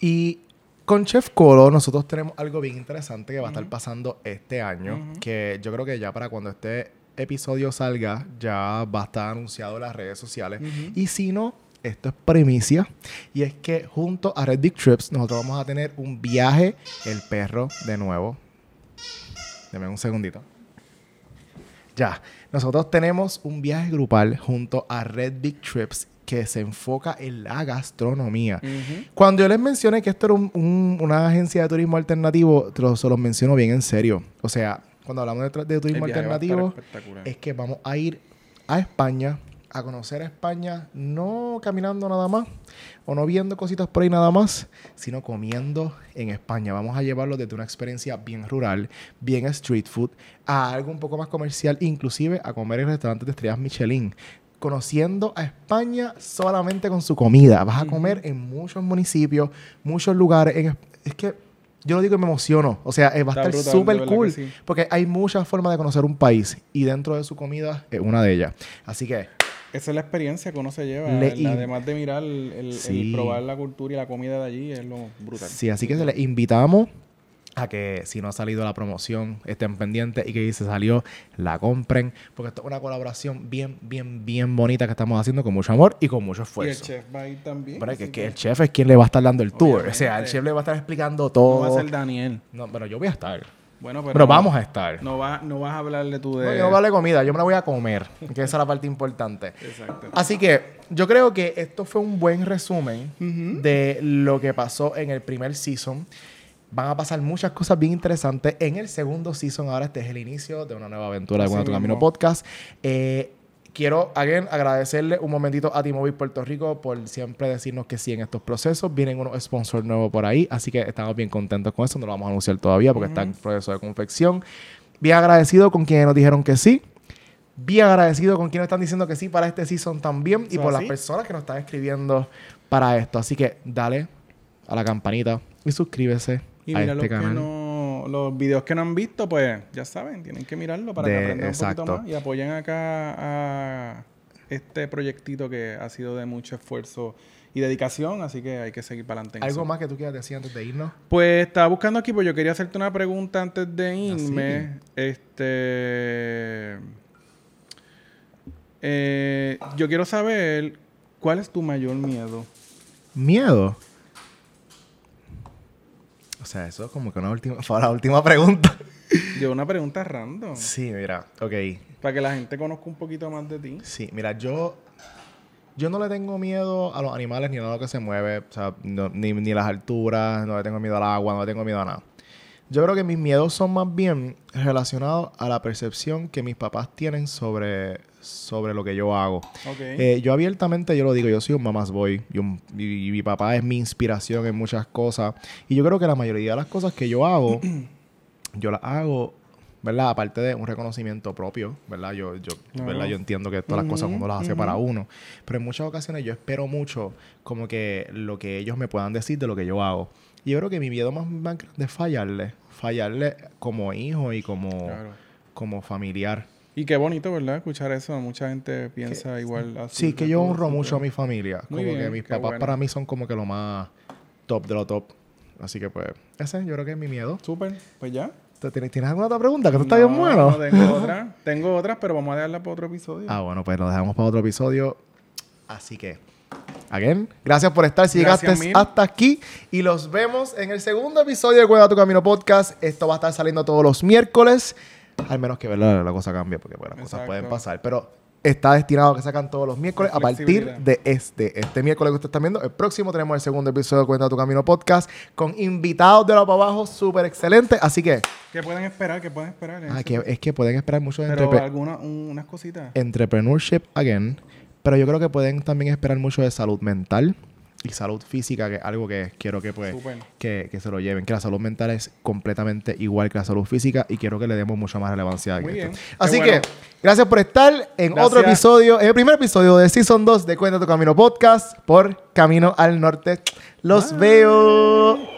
Y con Chef Colo nosotros tenemos algo bien interesante que va a estar pasando este año, que yo creo que ya para cuando este episodio salga ya va a estar anunciado en las redes sociales. Y si no, esto es primicia. Y es que junto a Red Big Trips nosotros vamos a tener un viaje el perro de nuevo. Deme un segundito. Ya, nosotros tenemos un viaje grupal junto a Red Big Trips que se enfoca en la gastronomía. Cuando yo les mencioné que esto era un- un- una agencia de turismo alternativo, te lo- se los menciono bien en serio. O sea, cuando hablamos de, turismo alternativo, es que vamos a ir a España, a conocer a España, no caminando nada más, o no viendo cositas por ahí nada más, sino comiendo en España. Vamos a llevarlo desde una experiencia bien rural, bien street food, a algo un poco más comercial, inclusive a comer en restaurantes de estrellas Michelin. Conociendo a España solamente con su comida. Vas a comer en muchos municipios, muchos lugares. en- es que yo lo digo y me emociono. O sea, eh, va a estar súper cool. sí. Porque hay muchas formas de conocer un país y dentro de su comida es una de ellas. Así que Esa es la experiencia que uno se lleva. El- además de mirar el, el- probar la cultura y la comida de allí, es lo brutal. sí, así que se les invitamos a que si no ha salido la promoción, estén pendientes y que si se salió, la compren. Porque esto es una colaboración bien, bien, bien bonita que estamos haciendo con mucho amor y con mucho Y el esfuerzo. chef va a ir también. Pero es que, que el chef es quien le va a estar dando el tour. O sea, el Obviamente. chef le va a estar explicando no todo. va a ser Daniel. No, pero yo voy a estar. Bueno, pero, Pero, no- vamos a estar. No, va, no vas a hablarle tú de... No, yo no voy a hablar de comida, yo me la voy a comer. Que esa es la parte importante. Exacto. Así que yo creo que esto fue un buen resumen Ujú. de lo que pasó en el primer season. Van a pasar muchas cosas bien interesantes en el segundo season. Ahora este es el inicio de una nueva aventura de Cuando tu Camino. Podcast. Eh, quiero, again, agradecerle un momentito a T-Mobile Puerto Rico por siempre decirnos que sí en estos procesos. Vienen unos sponsors nuevos por ahí, así que estamos bien contentos con eso. No lo vamos a anunciar todavía porque está en proceso de confección. Bien agradecido con quienes nos dijeron que sí. Bien agradecido con quienes están diciendo que sí para este season también y por las así. personas que nos están escribiendo para esto. Así que dale a la campanita y suscríbese Y a mira este los, que no, los videos que no han visto, pues ya saben, tienen que mirarlo para que De- aprendan un poquito más y apoyen acá a este proyectito que ha sido de mucho esfuerzo y dedicación, así que hay que seguir para adelante. ¿Algo eso. más que tú quieras decir antes de irnos? Pues estaba buscando aquí, pues yo quería hacerte una pregunta antes de irme. sí. Este. eh, yo quiero saber cuál es tu mayor miedo. Miedo. O sea, eso es como que una última, fue la última pregunta. Yo una pregunta random. Sí, mira, ok. Para que la gente conozca un poquito más de ti. Sí, mira, yo, yo no le tengo miedo a los animales ni a lo que se mueve, o sea, no- ni, ni las alturas, no le tengo miedo al agua, no le tengo miedo a nada. Yo creo que mis miedos son más bien relacionados a la percepción que mis papás tienen sobre, sobre lo que yo hago. Eh, yo abiertamente, yo lo digo, yo soy un mamás boy y, un- y- y mi papá es mi inspiración en muchas cosas. Y yo creo que la mayoría de las cosas que yo hago, yo las hago, ¿verdad? Aparte de un reconocimiento propio, ¿verdad? Yo, yo. ¿verdad? yo entiendo que todas las cosas uno las hace para uno. Pero en muchas ocasiones yo espero mucho como que lo que ellos me puedan decir de lo que yo hago. Y yo creo que mi miedo más, más grande es fallarle. Fallarle como hijo y como, Claro. como familiar. Y qué bonito, ¿verdad? Escuchar eso. Mucha gente piensa igual así. Sí, que yo honro mucho a mi familia. Muy como que bien, mis papás bueno. para mí son como que lo más top de lo top. Así que pues, ese yo creo que es mi miedo. Súper. Pues ya. ¿Tú ¿Tienes, ¿Tienes alguna otra pregunta? Que tú estás bien No, bueno. No, tengo otras. Tengo otras, pero vamos a dejarla para otro episodio. Ah, bueno, pues lo dejamos para otro episodio. Así que, again, gracias por estar. Si Gracias llegaste hasta aquí y los vemos en el segundo episodio de Cuida tu Camino Podcast. Esto va a estar saliendo todos los miércoles. Al menos que ¿verdad? la cosa cambie, porque bueno, las cosas Exacto. pueden pasar. Pero está destinado a que sacan todos los miércoles a partir de este. Este miércoles que ustedes están viendo. El próximo tenemos el segundo episodio de Cuenta tu Camino Podcast con invitados de lo para abajo súper excelentes. Así que, ¿Qué pueden esperar? ¿Qué pueden esperar? ah, que es que pueden esperar mucho de Pero algunas, unas cositas. entrepreneurship again, pero yo creo que pueden también esperar mucho de salud mental y salud física, que es algo que quiero que pues que, que se lo lleven, que la salud mental es completamente igual que la salud física y quiero que le demos mucha más relevancia a esto. Así bueno. que gracias por estar en Gracias. otro episodio, en el primer episodio de Season 2 de Cuenta tu Camino Podcast por Camino al Norte. Los veo.